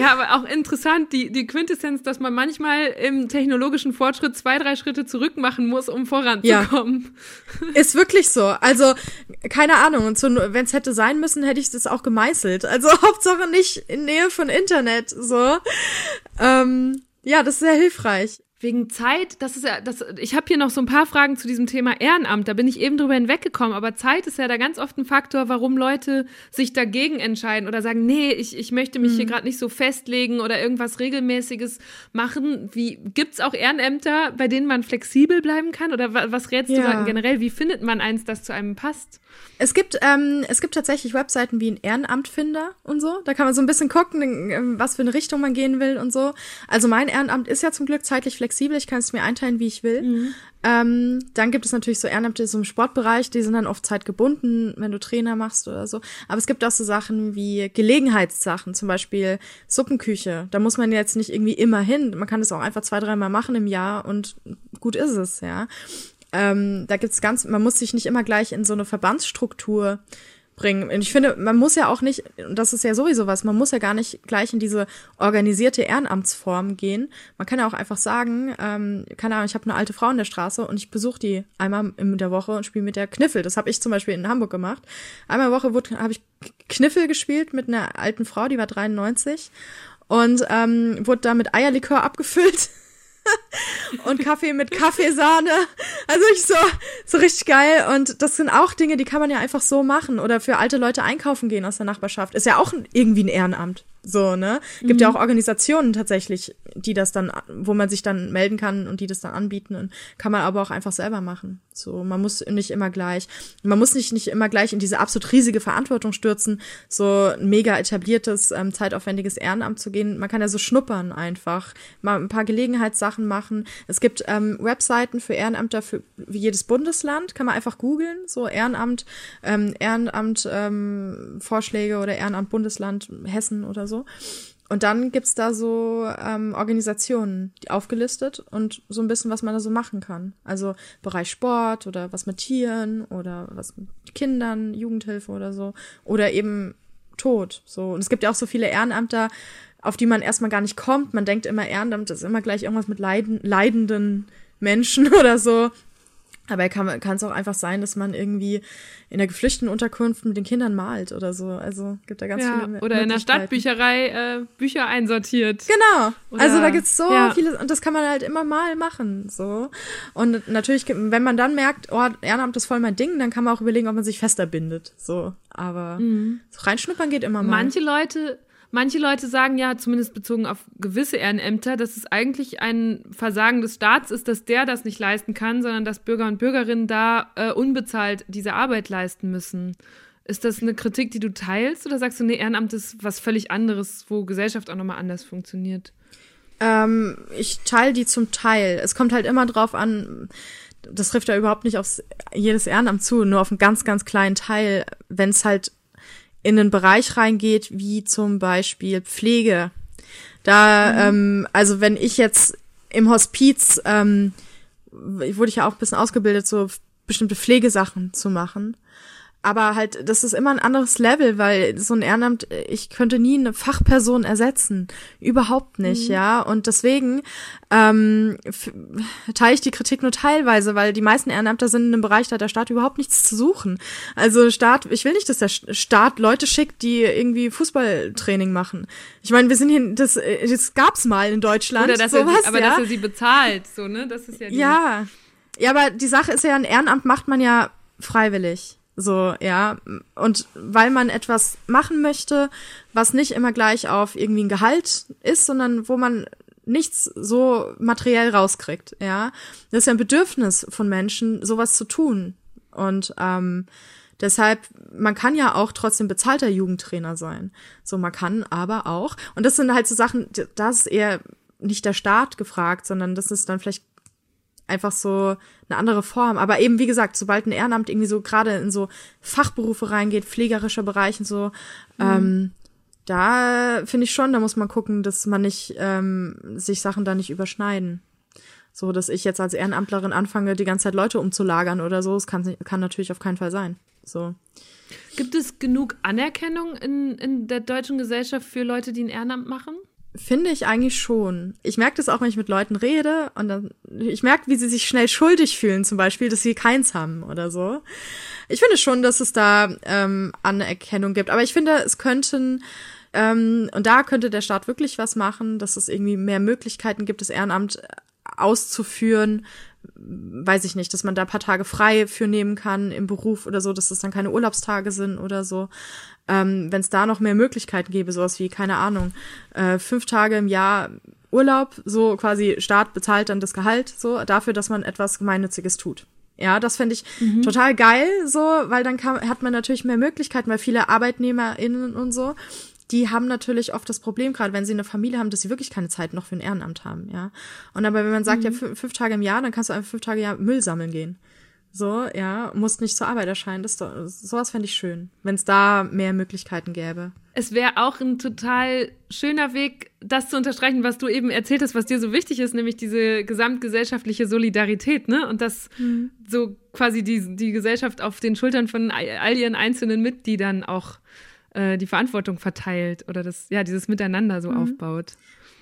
Ja, aber auch interessant, die, die Quintessenz, dass man manchmal im technologischen Fortschritt zwei, drei Schritte zurück machen muss, um voranzukommen. Ja. Ist wirklich so. Also, keine Ahnung. Und so, wenn es hätte sein müssen, hätte ich das auch gemeißelt. Also, Hauptsache nicht in Nähe von Internet. So. Ähm, ja, das ist sehr hilfreich. Wegen Zeit, das ist ja, das, ich habe hier noch so ein paar Fragen zu diesem Thema Ehrenamt, da bin ich eben drüber hinweggekommen, aber Zeit ist ja da ganz oft ein Faktor, warum Leute sich dagegen entscheiden oder sagen, nee, ich, ich möchte mich mhm. hier gerade nicht so festlegen oder irgendwas Regelmäßiges machen. Wie gibt's auch Ehrenämter, bei denen man flexibel bleiben kann? Oder was rätst ja. du generell? Wie findet man eins, das zu einem passt? Es gibt, ähm, es gibt tatsächlich Webseiten wie ein Ehrenamtfinder und so. Da kann man so ein bisschen gucken, ähm, was für eine Richtung man gehen will und so. Also mein Ehrenamt ist ja zum Glück zeitlich flexibel. Ich kann es mir einteilen, wie ich will. Mhm. Ähm, dann gibt es natürlich so Ehrenamte so im Sportbereich, die sind dann oft zeitgebunden, wenn du Trainer machst oder so. Aber es gibt auch so Sachen wie Gelegenheitssachen, zum Beispiel Suppenküche. Da muss man jetzt nicht irgendwie immer hin. Man kann das auch einfach zwei, dreimal machen im Jahr und gut ist es, ja. Ähm, da gibt's ganz, man muss sich nicht immer gleich in so eine Verbandsstruktur bringen. Und ich finde, man muss ja auch nicht, und das ist ja sowieso was, man muss ja gar nicht gleich in diese organisierte Ehrenamtsform gehen. Man kann ja auch einfach sagen, ähm, keine Ahnung, ich habe eine alte Frau in der Straße und ich besuche die einmal in der Woche und spiele mit der Kniffel. Das habe ich zum Beispiel in Hamburg gemacht. Einmal in der Woche habe ich Kniffel gespielt mit einer alten Frau, die war 93 und ähm, wurde da mit Eierlikör abgefüllt. und Kaffee mit Kaffeesahne. Also ich so, so richtig geil. Und das sind auch Dinge, die kann man ja einfach so machen. Oder für alte Leute einkaufen gehen aus der Nachbarschaft. Ist ja auch irgendwie ein Ehrenamt. So, ne? Gibt mhm. ja auch Organisationen tatsächlich, die das dann, wo man sich dann melden kann und die das dann anbieten und kann man aber auch einfach selber machen. So, man muss nicht immer gleich, man muss nicht, nicht immer gleich in diese absolut riesige Verantwortung stürzen, so ein mega etabliertes, ähm, zeitaufwendiges Ehrenamt zu gehen. Man kann ja so schnuppern einfach, mal ein paar Gelegenheitssachen machen. Es gibt ähm, Webseiten für Ehrenamter für wie jedes Bundesland, kann man einfach googeln, so Ehrenamt, ähm, Ehrenamt ähm, Vorschläge oder Ehrenamt Bundesland Hessen oder so so. Und dann gibt's da so ähm, Organisationen, die aufgelistet und so ein bisschen, was man da so machen kann. Also Bereich Sport oder was mit Tieren oder was mit Kindern, Jugendhilfe oder so. Oder eben Tod. So. Und es gibt ja auch so viele Ehrenamter, auf die man erstmal gar nicht kommt. Man denkt immer, Ehrenamt ist immer gleich irgendwas mit Leiden, leidenden Menschen oder so. Aber kann es auch einfach sein, dass man irgendwie in der Geflüchtetenunterkunft mit den Kindern malt oder so. Also gibt da ganz ja, viele Oder in der Stadtbücherei äh, Bücher einsortiert. Genau. Oder, also da gibt's so ja. viele und das kann man halt immer mal machen. so. Und natürlich, wenn man dann merkt, oh, Ehrenamt ist voll mein Ding, dann kann man auch überlegen, ob man sich fester bindet. So. Aber mhm. so reinschnuppern geht immer mal. Manche Leute Manche Leute sagen ja, zumindest bezogen auf gewisse Ehrenämter, dass es eigentlich ein Versagen des Staats ist, dass der das nicht leisten kann, sondern dass Bürger und Bürgerinnen da äh, unbezahlt diese Arbeit leisten müssen. Ist das eine Kritik, die du teilst oder sagst du, nee, Ehrenamt ist was völlig anderes, wo Gesellschaft auch nochmal anders funktioniert? Ähm, ich teile die zum Teil. Es kommt halt immer drauf an, das trifft ja überhaupt nicht auf jedes Ehrenamt zu, nur auf einen ganz, ganz kleinen Teil, wenn es halt in einen Bereich reingeht, wie zum Beispiel Pflege. Da, mhm. ähm, also wenn ich jetzt im Hospiz, ähm, wurde ich ja auch ein bisschen ausgebildet, so bestimmte Pflegesachen zu machen. Aber halt, das ist immer ein anderes Level, weil so ein Ehrenamt, ich könnte nie eine Fachperson ersetzen. Überhaupt nicht, mhm. ja. Und deswegen ähm, teile ich die Kritik nur teilweise, weil die meisten Ehrenamter sind in einem Bereich, da hat der Staat überhaupt nichts zu suchen. Also Staat, ich will nicht, dass der Staat Leute schickt, die irgendwie Fußballtraining machen. Ich meine, wir sind hier, das, das gab's mal in Deutschland. Oder dass sowas, er aber ja? dass er sie bezahlt, so, ne? Das ist ja die Ja. Ja, aber die Sache ist ja, ein Ehrenamt macht man ja freiwillig. So, ja. Und weil man etwas machen möchte, was nicht immer gleich auf irgendwie ein Gehalt ist, sondern wo man nichts so materiell rauskriegt, ja. Das ist ja ein Bedürfnis von Menschen, sowas zu tun. Und ähm, deshalb, man kann ja auch trotzdem bezahlter Jugendtrainer sein. So, man kann aber auch, und das sind halt so Sachen, das ist eher nicht der Staat gefragt, sondern das ist dann vielleicht einfach so eine andere Form. Aber eben, wie gesagt, sobald ein Ehrenamt irgendwie so gerade in so Fachberufe reingeht, pflegerischer Bereich und so, mhm. ähm, da finde ich schon, da muss man gucken, dass man nicht ähm, sich Sachen da nicht überschneiden. So, dass ich jetzt als Ehrenamtlerin anfange, die ganze Zeit Leute umzulagern oder so, das kann, kann natürlich auf keinen Fall sein. So. Gibt es genug Anerkennung in, in der deutschen Gesellschaft für Leute, die ein Ehrenamt machen? Finde ich eigentlich schon. Ich merke das auch, wenn ich mit Leuten rede und dann, ich merke, wie sie sich schnell schuldig fühlen, zum Beispiel, dass sie keins haben oder so. Ich finde schon, dass es da ähm, Anerkennung gibt. Aber ich finde, es könnten, ähm, und da könnte der Staat wirklich was machen, dass es irgendwie mehr Möglichkeiten gibt, das Ehrenamt auszuführen, weiß ich nicht, dass man da paar Tage frei für nehmen kann im Beruf oder so, dass das dann keine Urlaubstage sind oder so. Ähm, Wenn es da noch mehr Möglichkeiten gäbe, sowas wie, keine Ahnung, äh, fünf Tage im Jahr Urlaub, so quasi Staat bezahlt dann das Gehalt, so dafür, dass man etwas Gemeinnütziges tut. Ja, das fände ich mhm. total geil, so, weil dann kann, hat man natürlich mehr Möglichkeiten, weil viele ArbeitnehmerInnen und so die haben natürlich oft das Problem, gerade wenn sie eine Familie haben, dass sie wirklich keine Zeit noch für ein Ehrenamt haben, ja. Und aber wenn man sagt, mhm. ja, fünf Tage im Jahr, dann kannst du einfach fünf Tage im Jahr Müll sammeln gehen. So, ja, musst nicht zur Arbeit erscheinen. Das sowas fände ich schön, wenn es da mehr Möglichkeiten gäbe. Es wäre auch ein total schöner Weg, das zu unterstreichen, was du eben erzählt hast, was dir so wichtig ist, nämlich diese gesamtgesellschaftliche Solidarität, ne? Und dass mhm. so quasi die, die Gesellschaft auf den Schultern von all ihren einzelnen Mitgliedern auch äh, die Verantwortung verteilt oder das, ja, dieses Miteinander so mhm. aufbaut.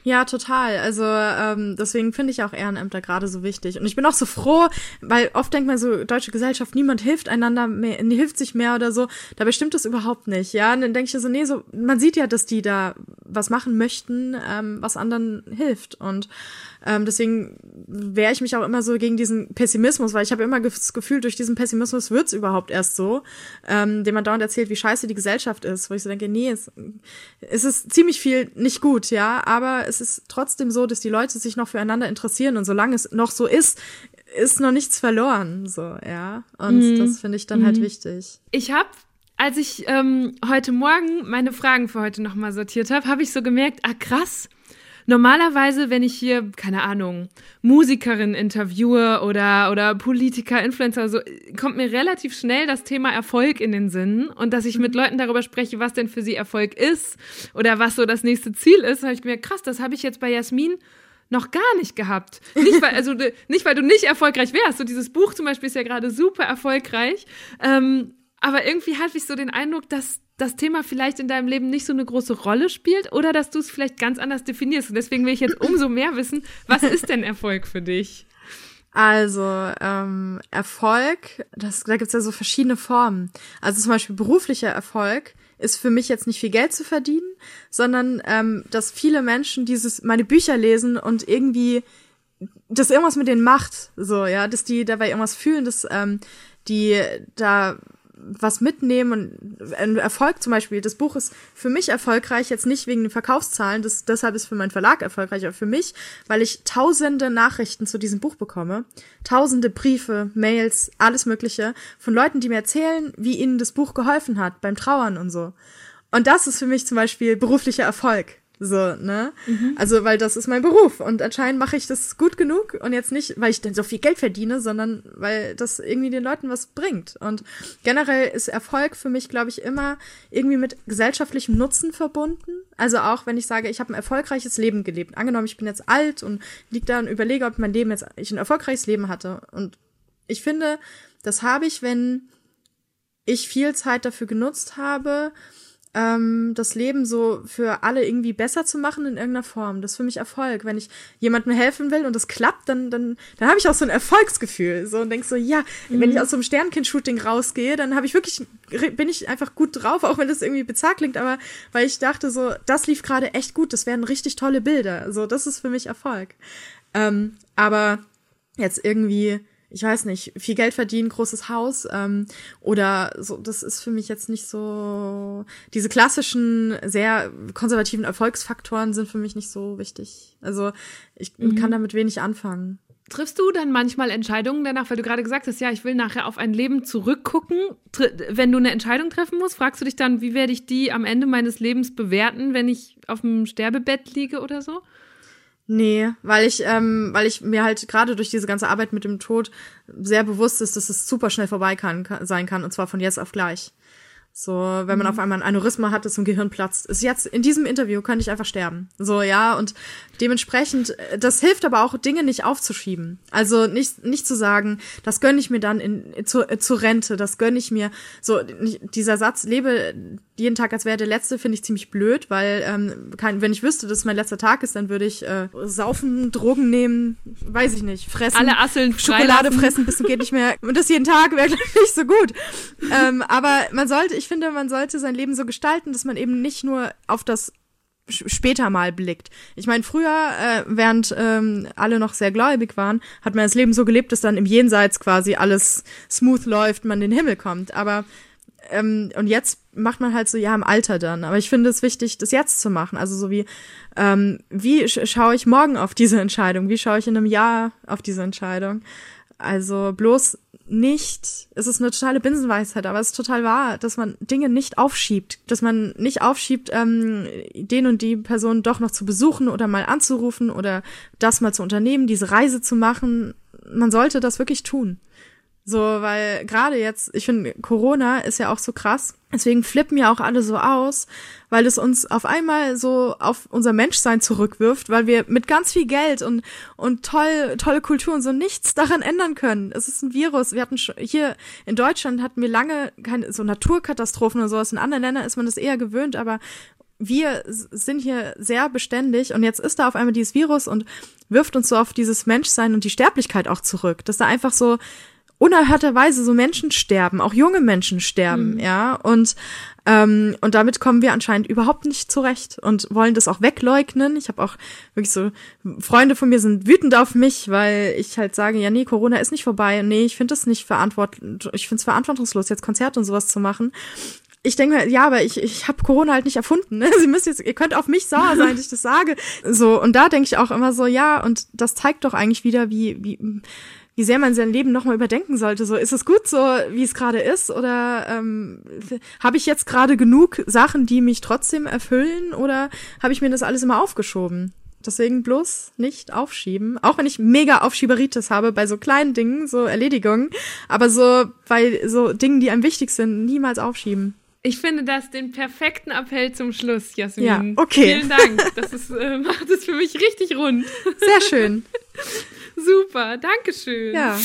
Ja, total. Also ähm, deswegen finde ich auch Ehrenämter gerade so wichtig. Und ich bin auch so froh, weil oft denkt man so, deutsche Gesellschaft, niemand hilft einander mehr, hilft sich mehr oder so. Dabei stimmt das überhaupt nicht. Ja, und dann denke ich so, nee, so, man sieht ja, dass die da was machen möchten, ähm, was anderen hilft. Und ähm, deswegen wehre ich mich auch immer so gegen diesen Pessimismus, weil ich habe immer das Gefühl, durch diesen Pessimismus wird's überhaupt erst so, ähm, dem man dauernd erzählt, wie scheiße die Gesellschaft ist, wo ich so denke, nee, es, es ist ziemlich viel nicht gut, ja, aber es ist trotzdem so, dass die Leute sich noch füreinander interessieren und solange es noch so ist, ist noch nichts verloren, so, ja. Und mhm. das finde ich dann halt mhm. halt wichtig. Ich habe als ich ähm, heute Morgen meine Fragen für heute nochmal sortiert habe, habe ich so gemerkt, ah krass, Normalerweise, wenn ich hier, keine Ahnung, Musikerin interviewe oder, oder Politiker, Influencer, so, kommt mir relativ schnell das Thema Erfolg in den Sinn und dass ich mit mhm. Leuten darüber spreche, was denn für sie Erfolg ist oder was so das nächste Ziel ist, habe ich mir krass, das habe ich jetzt bei Jasmin noch gar nicht gehabt. Nicht weil, also, nicht, weil du nicht erfolgreich wärst. So dieses Buch zum Beispiel ist ja gerade super erfolgreich. Ähm, aber irgendwie hatte ich so den Eindruck, dass das Thema vielleicht in deinem Leben nicht so eine große Rolle spielt oder dass du es vielleicht ganz anders definierst. Und deswegen will ich jetzt umso mehr wissen, was ist denn Erfolg für dich? Also ähm, Erfolg, das, da gibt's ja so verschiedene Formen. Also zum Beispiel beruflicher Erfolg ist für mich jetzt nicht viel Geld zu verdienen, sondern ähm, dass viele Menschen dieses meine Bücher lesen und irgendwie das irgendwas mit denen macht, so ja, dass die dabei irgendwas fühlen, dass ähm, die da was mitnehmen und ein Erfolg zum Beispiel. Das Buch ist für mich erfolgreich, jetzt nicht wegen den Verkaufszahlen, das, deshalb ist für meinen Verlag erfolgreich, aber für mich, weil ich tausende Nachrichten zu diesem Buch bekomme, tausende Briefe, Mails, alles Mögliche von Leuten, die mir erzählen, wie ihnen das Buch geholfen hat beim Trauern und so. Und das ist für mich zum Beispiel beruflicher Erfolg. So, ne? Mhm. Also, weil das ist mein Beruf und anscheinend mache ich das gut genug und jetzt nicht, weil ich dann so viel Geld verdiene, sondern weil das irgendwie den Leuten was bringt. Und generell ist Erfolg für mich, glaube ich, immer irgendwie mit gesellschaftlichem Nutzen verbunden. Also auch, wenn ich sage, ich habe ein erfolgreiches Leben gelebt. Angenommen, ich bin jetzt alt und lieg da und überlege, ob mein Leben jetzt, ich ein erfolgreiches Leben hatte. Und ich finde, das habe ich, wenn ich viel Zeit dafür genutzt habe, ähm, das Leben so für alle irgendwie besser zu machen in irgendeiner Form. Das ist für mich Erfolg. Wenn ich jemandem helfen will und das klappt, dann, dann, dann habe ich auch so ein Erfolgsgefühl. So und denk so, ja, mhm. wenn ich aus so einem Sternkind-Shooting rausgehe, dann habe ich wirklich, bin ich einfach gut drauf, auch wenn das irgendwie bizarr klingt, aber weil ich dachte so, das lief gerade echt gut, das wären richtig tolle Bilder. So, das ist für mich Erfolg. Ähm, aber jetzt irgendwie ich weiß nicht, viel Geld verdienen, großes Haus ähm, oder so, das ist für mich jetzt nicht so, diese klassischen, sehr konservativen Erfolgsfaktoren sind für mich nicht so wichtig. Also ich mhm. kann damit wenig anfangen. Triffst du dann manchmal Entscheidungen danach, weil du gerade gesagt hast, ja, ich will nachher auf ein Leben zurückgucken. Wenn du eine Entscheidung treffen musst, fragst du dich dann, wie werde ich die am Ende meines Lebens bewerten, wenn ich auf dem Sterbebett liege oder so? Nee, weil ich, ähm, weil ich mir halt gerade durch diese ganze Arbeit mit dem Tod sehr bewusst ist, dass es super schnell vorbei kann, kann, sein kann und zwar von jetzt auf gleich. So, wenn man mhm. auf einmal ein Aneurysma hat, das im Gehirn platzt. Ist jetzt in diesem Interview könnte ich einfach sterben. So, ja, und dementsprechend, äh, das hilft aber auch, Dinge nicht aufzuschieben. Also nicht, nicht zu sagen, das gönne ich mir dann in, zur, äh, zur Rente, das gönne ich mir. So, dieser Satz, lebe jeden Tag, als wäre der letzte, finde ich ziemlich blöd, weil ähm, kein, wenn ich wüsste, dass es mein letzter Tag ist, dann würde ich äh, saufen, Drogen nehmen, weiß ich nicht, fressen. Alle Asseln Schokolade fressen, bis zum geht nicht mehr. Und das jeden Tag wäre nicht so gut. ähm, aber man sollte, ich finde, man sollte sein Leben so gestalten, dass man eben nicht nur auf das später mal blickt. Ich meine, früher, äh, während ähm, alle noch sehr gläubig waren, hat man das Leben so gelebt, dass dann im Jenseits quasi alles smooth läuft, man in den Himmel kommt. Aber ähm, und jetzt macht man halt so, ja, im Alter dann. Aber ich finde es wichtig, das jetzt zu machen. Also so wie, ähm, wie sch schaue ich morgen auf diese Entscheidung? Wie schaue ich in einem Jahr auf diese Entscheidung? Also bloß nicht, es ist eine totale Binsenweisheit, aber es ist total wahr, dass man Dinge nicht aufschiebt, dass man nicht aufschiebt, ähm, den und die Person doch noch zu besuchen oder mal anzurufen oder das mal zu unternehmen, diese Reise zu machen. Man sollte das wirklich tun. So, weil gerade jetzt, ich finde, Corona ist ja auch so krass. Deswegen flippen ja auch alle so aus, weil es uns auf einmal so auf unser Menschsein zurückwirft, weil wir mit ganz viel Geld und, und toll, tolle Kultur und so nichts daran ändern können. Es ist ein Virus. Wir hatten schon, hier in Deutschland hatten wir lange keine, so Naturkatastrophen oder sowas. In anderen Ländern ist man das eher gewöhnt, aber wir sind hier sehr beständig und jetzt ist da auf einmal dieses Virus und wirft uns so auf dieses Menschsein und die Sterblichkeit auch zurück. Dass da einfach so, unerhörterweise so Menschen sterben, auch junge Menschen sterben, mhm. ja, und ähm, und damit kommen wir anscheinend überhaupt nicht zurecht und wollen das auch wegleugnen. Ich habe auch wirklich so Freunde von mir sind wütend auf mich, weil ich halt sage, ja nee, Corona ist nicht vorbei, nee, ich finde es nicht verantwortlich, ich finde es verantwortungslos, jetzt Konzerte und sowas zu machen ich denke mir, ja, aber ich, ich habe Corona halt nicht erfunden. Ne? Sie müssen jetzt, ihr könnt auf mich sauer sein, dass ich das sage. So, und da denke ich auch immer so, ja, und das zeigt doch eigentlich wieder, wie, wie, wie sehr man sein Leben nochmal überdenken sollte. So, ist es gut so, wie es gerade ist? Oder ähm, habe ich jetzt gerade genug Sachen, die mich trotzdem erfüllen? Oder habe ich mir das alles immer aufgeschoben? Deswegen bloß nicht aufschieben. Auch wenn ich mega Aufschieberitis habe bei so kleinen Dingen, so Erledigungen. Aber so bei so Dingen, die einem wichtig sind, niemals aufschieben. Ich finde das den perfekten Appell zum Schluss, Jasmin. Ja, okay. Vielen Dank. Das ist, äh, macht es für mich richtig rund. Sehr schön. Super, danke schön. Ja.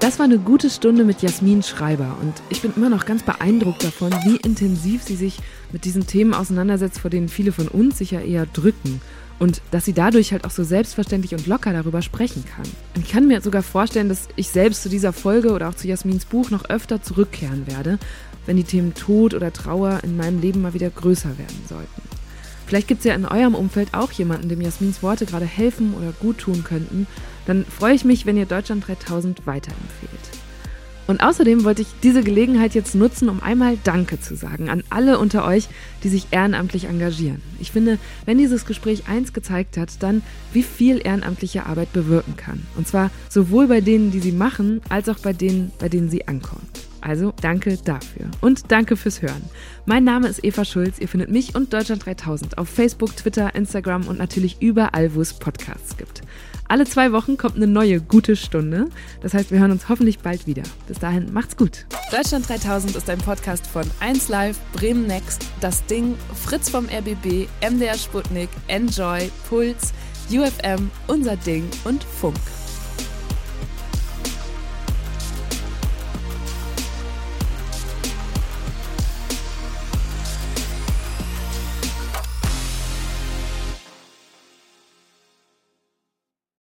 Das war eine gute Stunde mit Jasmin Schreiber und ich bin immer noch ganz beeindruckt davon, wie intensiv sie sich mit diesen Themen auseinandersetzt, vor denen viele von uns sich ja eher drücken. Und dass sie dadurch halt auch so selbstverständlich und locker darüber sprechen kann. Und ich kann mir sogar vorstellen, dass ich selbst zu dieser Folge oder auch zu Jasmins Buch noch öfter zurückkehren werde, wenn die Themen Tod oder Trauer in meinem Leben mal wieder größer werden sollten. Vielleicht gibt es ja in eurem Umfeld auch jemanden, dem Jasmins Worte gerade helfen oder gut tun könnten. Dann freue ich mich, wenn ihr Deutschland 3000 weiterempfehlt. Und außerdem wollte ich diese Gelegenheit jetzt nutzen, um einmal Danke zu sagen an alle unter euch, die sich ehrenamtlich engagieren. Ich finde, wenn dieses Gespräch eins gezeigt hat, dann wie viel ehrenamtliche Arbeit bewirken kann. Und zwar sowohl bei denen, die sie machen, als auch bei denen, bei denen sie ankommen. Also danke dafür. Und danke fürs Hören. Mein Name ist Eva Schulz. Ihr findet mich und Deutschland 3000 auf Facebook, Twitter, Instagram und natürlich überall, wo es Podcasts gibt. Alle zwei Wochen kommt eine neue gute Stunde. Das heißt, wir hören uns hoffentlich bald wieder. Bis dahin, macht's gut. Deutschland 3000 ist ein Podcast von 1Live, Bremen Next, Das Ding, Fritz vom RBB, MDR Sputnik, Enjoy, Puls, UFM, Unser Ding und Funk.